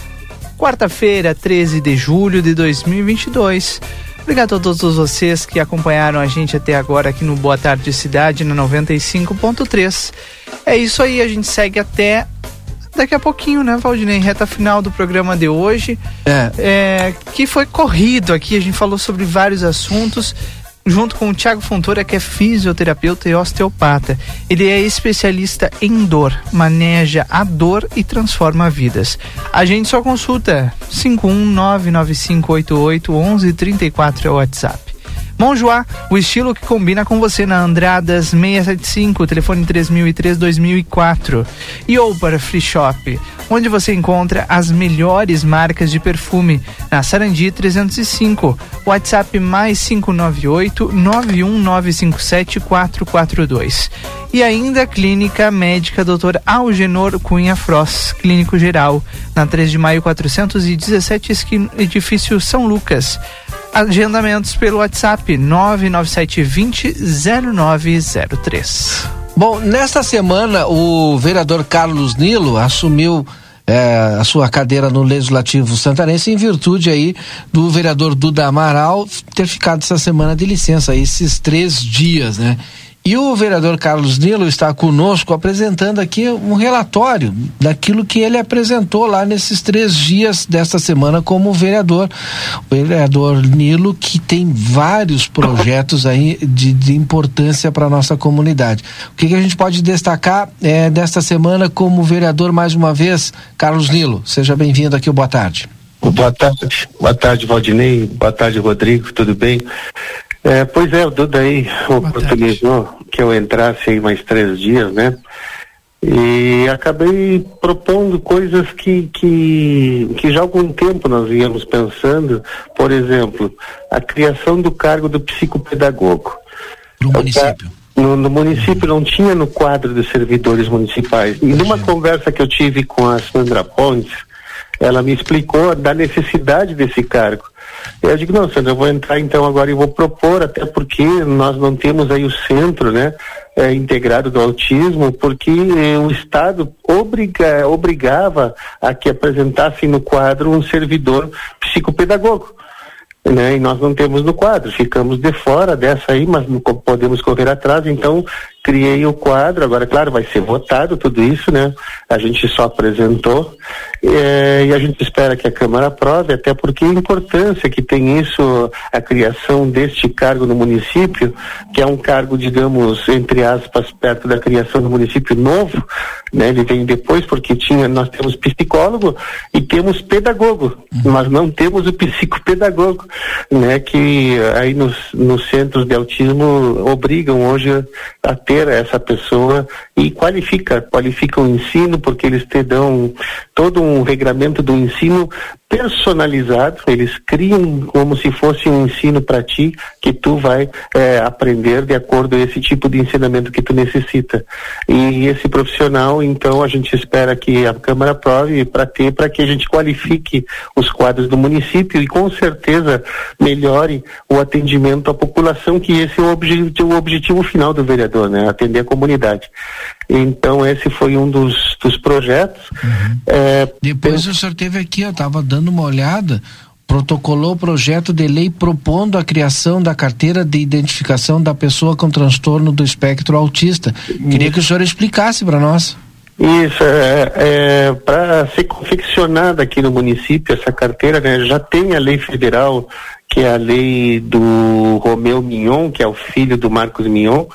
quarta-feira, 13 de julho de 2022. Obrigado a todos vocês que acompanharam a gente até agora aqui no Boa Tarde Cidade na 95.3. É isso aí, a gente segue até daqui a pouquinho, né, Valdinei? Reta final do programa de hoje. É. é. Que foi corrido aqui, a gente falou sobre vários assuntos junto com o Thiago Fontoura, que é fisioterapeuta e osteopata. Ele é especialista em dor, maneja a dor e transforma vidas. A gente só consulta 51995881134 é o WhatsApp. Monjoá, o estilo que combina com você na Andradas 675, telefone 3003-2004. E Oper Free Shop, onde você encontra as melhores marcas de perfume, na Sarandi 305, WhatsApp mais 598 91957 442. E ainda Clínica Médica Dr. Algenor Cunha Frost, Clínico Geral, na 3 de maio 417, esquina, edifício São Lucas. Agendamentos pelo WhatsApp 997 20 0903. Bom, nesta semana o vereador Carlos Nilo assumiu é, a sua cadeira no Legislativo Santarense em virtude aí do vereador Duda Amaral ter ficado essa semana de licença, esses três dias, né? E o vereador Carlos Nilo está conosco apresentando aqui um relatório daquilo que ele apresentou lá nesses três dias desta semana como vereador. O vereador Nilo, que tem vários projetos aí de, de importância para a nossa comunidade. O que, que, a gente pode destacar é, desta semana como vereador mais uma vez? Carlos Nilo, seja bem-vindo aqui, boa tarde. Boa tarde, boa tarde, Valdinei, boa tarde, Rodrigo, tudo bem? É, pois é, o Duda aí oportunizou que eu entrasse aí mais três dias, né? E acabei propondo coisas que, que, que já há algum tempo nós íamos pensando, por exemplo, a criação do cargo do psicopedagogo. No município? No, no, município não tinha no quadro dos servidores municipais. E numa conversa que eu tive com a Sandra Pontes, ela me explicou da necessidade desse cargo. Eu digo, não, Sandra, eu vou entrar então agora e vou propor, até porque nós não temos aí o centro, né, é, integrado do autismo, porque é, o Estado obriga, obrigava a que apresentasse no quadro um servidor psicopedagogo. Né? E nós não temos no quadro, ficamos de fora dessa aí, mas não podemos correr atrás, então criei o quadro, agora claro, vai ser votado tudo isso, né? A gente só apresentou é, e a gente espera que a Câmara aprove, até porque a importância que tem isso, a criação deste cargo no município, que é um cargo, digamos, entre aspas, perto da criação do município novo, né? Ele vem depois porque tinha, nós temos psicólogo e temos pedagogo, mas não temos o psicopedagogo, né? Que aí nos, nos centros de autismo obrigam hoje a ter essa pessoa e qualifica, qualifica o ensino porque eles te dão todo um regramento do ensino personalizado, eles criam como se fosse um ensino para ti que tu vai é, aprender de acordo com esse tipo de ensinamento que tu necessita. E esse profissional, então, a gente espera que a Câmara aprove para ter, para que a gente qualifique os quadros do município e com certeza melhore o atendimento à população, que esse é o objetivo, o objetivo final do vereador, né? Atender a comunidade. Então esse foi um dos, dos projetos. Uhum. É, Depois o senhor teve aqui, eu estava dando uma olhada, protocolou o projeto de lei propondo a criação da carteira de identificação da pessoa com transtorno do espectro autista. Queria que o senhor explicasse para nós. Isso, é, é para ser confeccionada aqui no município, essa carteira, né, já tem a lei federal, que é a lei do Romeu Mignon, que é o filho do Marcos Mignon,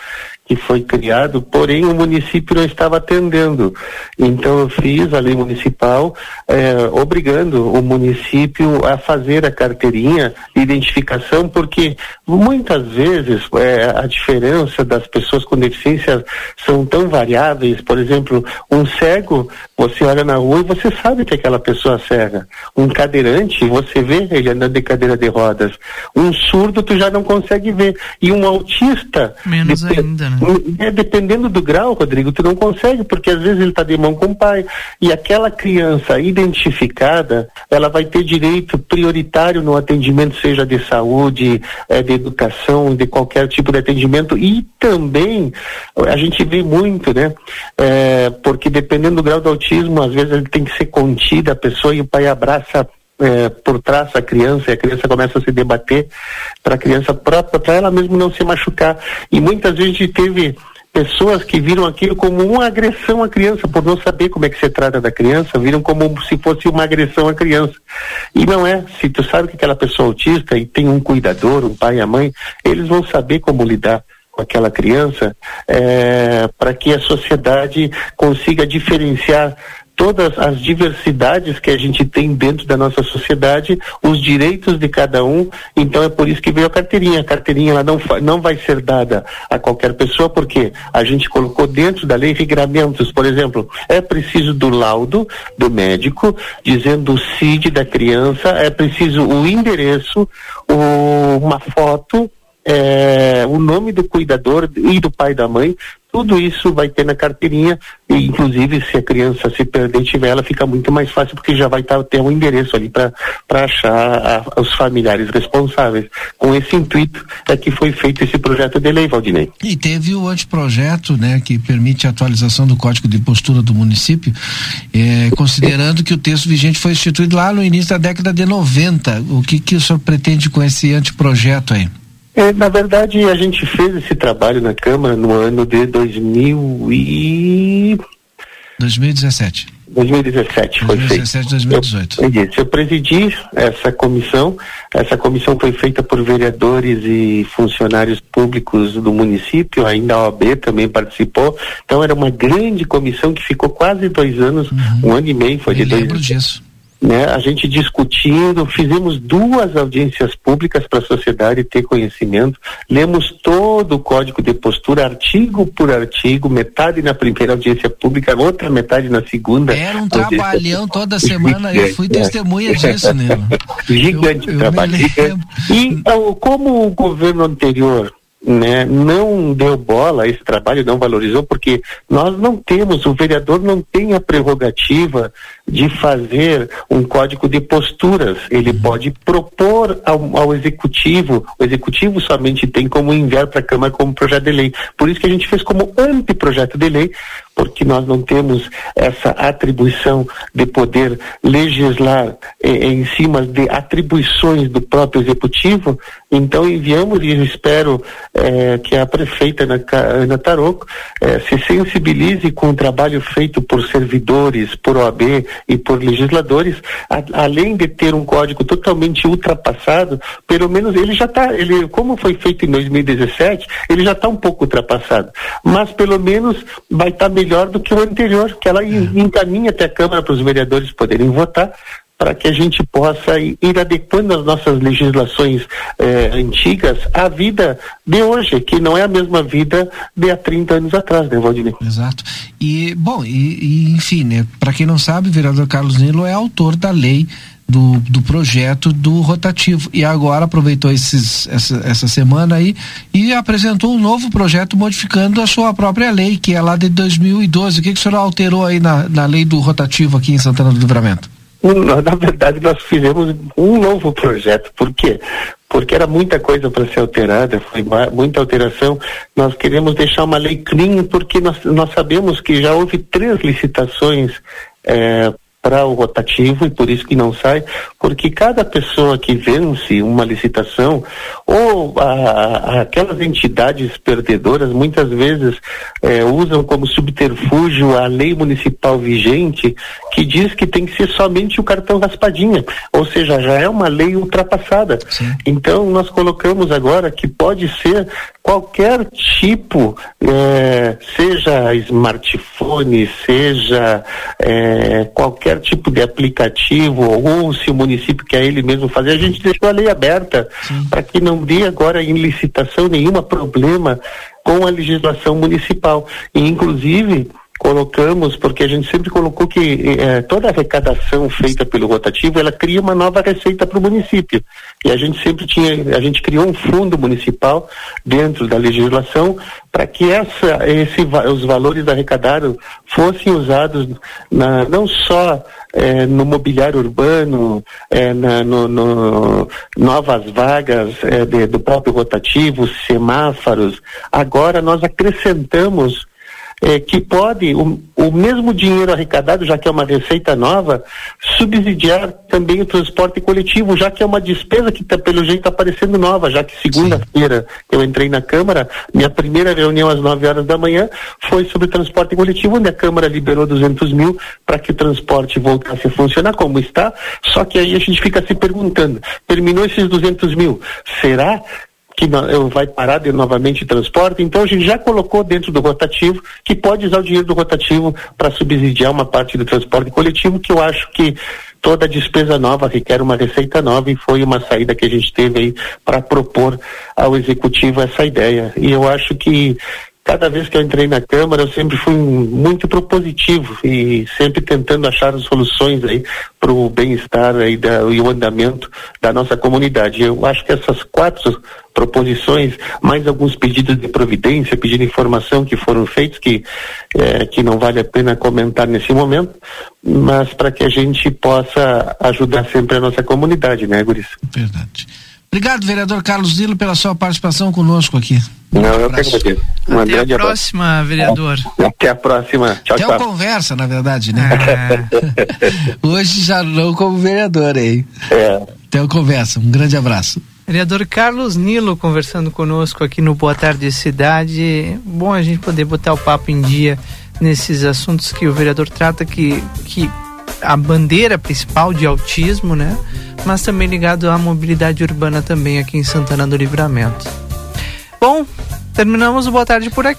que foi criado, porém o município não estava atendendo. Então eu fiz a lei municipal eh, obrigando o município a fazer a carteirinha de identificação, porque muitas vezes eh, a diferença das pessoas com deficiência são tão variáveis. Por exemplo, um cego, você olha na rua e você sabe que aquela pessoa é cega. Um cadeirante, você vê ele andando de cadeira de rodas. Um surdo, tu já não consegue ver. E um autista. Menos ainda, né? É, dependendo do grau, Rodrigo, tu não consegue, porque às vezes ele está de mão com o pai. E aquela criança identificada, ela vai ter direito prioritário no atendimento, seja de saúde, é, de educação, de qualquer tipo de atendimento. E também, a gente vê muito, né? É, porque dependendo do grau do autismo, às vezes ele tem que ser contida a pessoa e o pai abraça é, por trás da criança e a criança começa a se debater para a criança própria, para ela mesmo não se machucar. E muitas vezes a teve pessoas que viram aquilo como uma agressão à criança, por não saber como é que se trata da criança, viram como se fosse uma agressão à criança. E não é. Se tu sabe que aquela pessoa é autista e tem um cuidador, um pai e a mãe, eles vão saber como lidar com aquela criança é, para que a sociedade consiga diferenciar todas as diversidades que a gente tem dentro da nossa sociedade, os direitos de cada um. Então é por isso que veio a carteirinha. A carteirinha ela não, não vai ser dada a qualquer pessoa, porque a gente colocou dentro da lei regramentos. Por exemplo, é preciso do laudo do médico dizendo o CID da criança, é preciso o endereço, o, uma foto é, o nome do cuidador e do pai e da mãe, tudo isso vai ter na carteirinha e inclusive se a criança se perder tiver ela fica muito mais fácil porque já vai tá, ter um endereço ali para achar a, os familiares responsáveis. Com esse intuito é que foi feito esse projeto de lei, Valdinei. E teve o anteprojeto, né, que permite a atualização do Código de Postura do município, eh, considerando que o texto vigente foi instituído lá no início da década de 90. O que que o senhor pretende com esse anteprojeto aí? É, na verdade, a gente fez esse trabalho na Câmara no ano de 2000 e... 2017. 2017 foi 2017, feito. 2018. Eu, eu, eu presidi essa comissão. Essa comissão foi feita por vereadores e funcionários públicos do município, ainda a OAB também participou. Então era uma grande comissão que ficou quase dois anos, uhum. um ano e meio, foi eu de dois lembro disso né, a gente discutindo, fizemos duas audiências públicas para a sociedade ter conhecimento, lemos todo o código de postura, artigo por artigo, metade na primeira audiência pública, outra metade na segunda. Era um trabalhão toda semana, eu fui testemunha disso, né? Gigante eu, eu trabalho. E então, como o governo anterior né, não deu bola a esse trabalho, não valorizou, porque nós não temos, o vereador não tem a prerrogativa de fazer um código de posturas. Ele uhum. pode propor ao, ao, executivo, o executivo somente tem como enviar para a Câmara como projeto de lei. Por isso que a gente fez como anteprojeto de lei, porque nós não temos essa atribuição de poder legislar eh, em cima de atribuições do próprio executivo, então enviamos e espero eh, que a prefeita Ana, Ana Taroco eh, se sensibilize com o trabalho feito por servidores, por OAB e por legisladores, a, além de ter um código totalmente ultrapassado, pelo menos ele já está, ele, como foi feito em 2017, ele já está um pouco ultrapassado, mas pelo menos vai estar tá melhor do que o anterior, que ela é. encaminha até a Câmara para os vereadores poderem votar, para que a gente possa ir, adequando as nossas legislações eh, antigas à vida de hoje, que não é a mesma vida de há 30 anos atrás, né, Valdinei? Exato. E, bom, e, e enfim, né, para quem não sabe, o vereador Carlos Nilo é autor da lei do, do projeto do rotativo. E agora aproveitou esses, essa, essa semana aí e apresentou um novo projeto modificando a sua própria lei, que é lá de 2012. O que, que o senhor alterou aí na, na lei do rotativo aqui em Santana do Livramento? Na verdade, nós fizemos um novo projeto. Por quê? Porque era muita coisa para ser alterada, foi muita alteração. Nós queremos deixar uma lei clean, porque nós, nós sabemos que já houve três licitações é, para o rotativo e por isso que não sai, porque cada pessoa que vence uma licitação ou a, a, aquelas entidades perdedoras muitas vezes é, usam como subterfúgio a lei municipal vigente que diz que tem que ser somente o cartão raspadinha, ou seja, já é uma lei ultrapassada. Sim. Então nós colocamos agora que pode ser qualquer tipo, é, seja smartphone, seja é, qualquer tipo de aplicativo, ou se o município quer ele mesmo fazer, a gente deixou a lei aberta para que não dê agora em licitação nenhuma problema com a legislação municipal. E, inclusive, colocamos, porque a gente sempre colocou que eh, toda arrecadação feita pelo rotativo, ela cria uma nova receita para o município. E a gente sempre tinha, a gente criou um fundo municipal dentro da legislação para que essa, esse, os valores arrecadados fossem usados na, não só eh, no mobiliário urbano, eh, na, no, no, novas vagas de, do próprio rotativo, semáforos. Agora nós acrescentamos é, que pode, o, o mesmo dinheiro arrecadado, já que é uma receita nova, subsidiar também o transporte coletivo, já que é uma despesa que tá, pelo jeito está aparecendo nova, já que segunda-feira eu entrei na Câmara, minha primeira reunião às 9 horas da manhã foi sobre o transporte coletivo, onde a Câmara liberou 200 mil para que o transporte voltasse a funcionar como está, só que aí a gente fica se perguntando, terminou esses 200 mil, será que vai parar de novamente transporte, então a gente já colocou dentro do rotativo que pode usar o dinheiro do rotativo para subsidiar uma parte do transporte coletivo, que eu acho que toda despesa nova requer uma receita nova e foi uma saída que a gente teve aí para propor ao executivo essa ideia. E eu acho que cada vez que eu entrei na Câmara, eu sempre fui muito propositivo e sempre tentando achar soluções aí para o bem-estar e o andamento da nossa comunidade. Eu acho que essas quatro proposições, mais alguns pedidos de providência, pedido de informação que foram feitos, que, é, que não vale a pena comentar nesse momento, mas para que a gente possa ajudar sempre a nossa comunidade, né, Guris? Verdade. Obrigado, vereador Carlos Nilo, pela sua participação conosco aqui. Não, eu que agradeço. Um Até a próxima, abraço. vereador. Até a próxima. Tchau, Até tchau. conversa, na verdade, né? É. Hoje já não como vereador, hein? É. Até conversa. Um grande abraço. Vereador Carlos Nilo conversando conosco aqui no Boa Tarde Cidade. Bom a gente poder botar o papo em dia nesses assuntos que o vereador trata, que, que a bandeira principal de autismo, né? Mas também ligado à mobilidade urbana também aqui em Santana do Livramento. Bom, terminamos o Boa Tarde por aqui.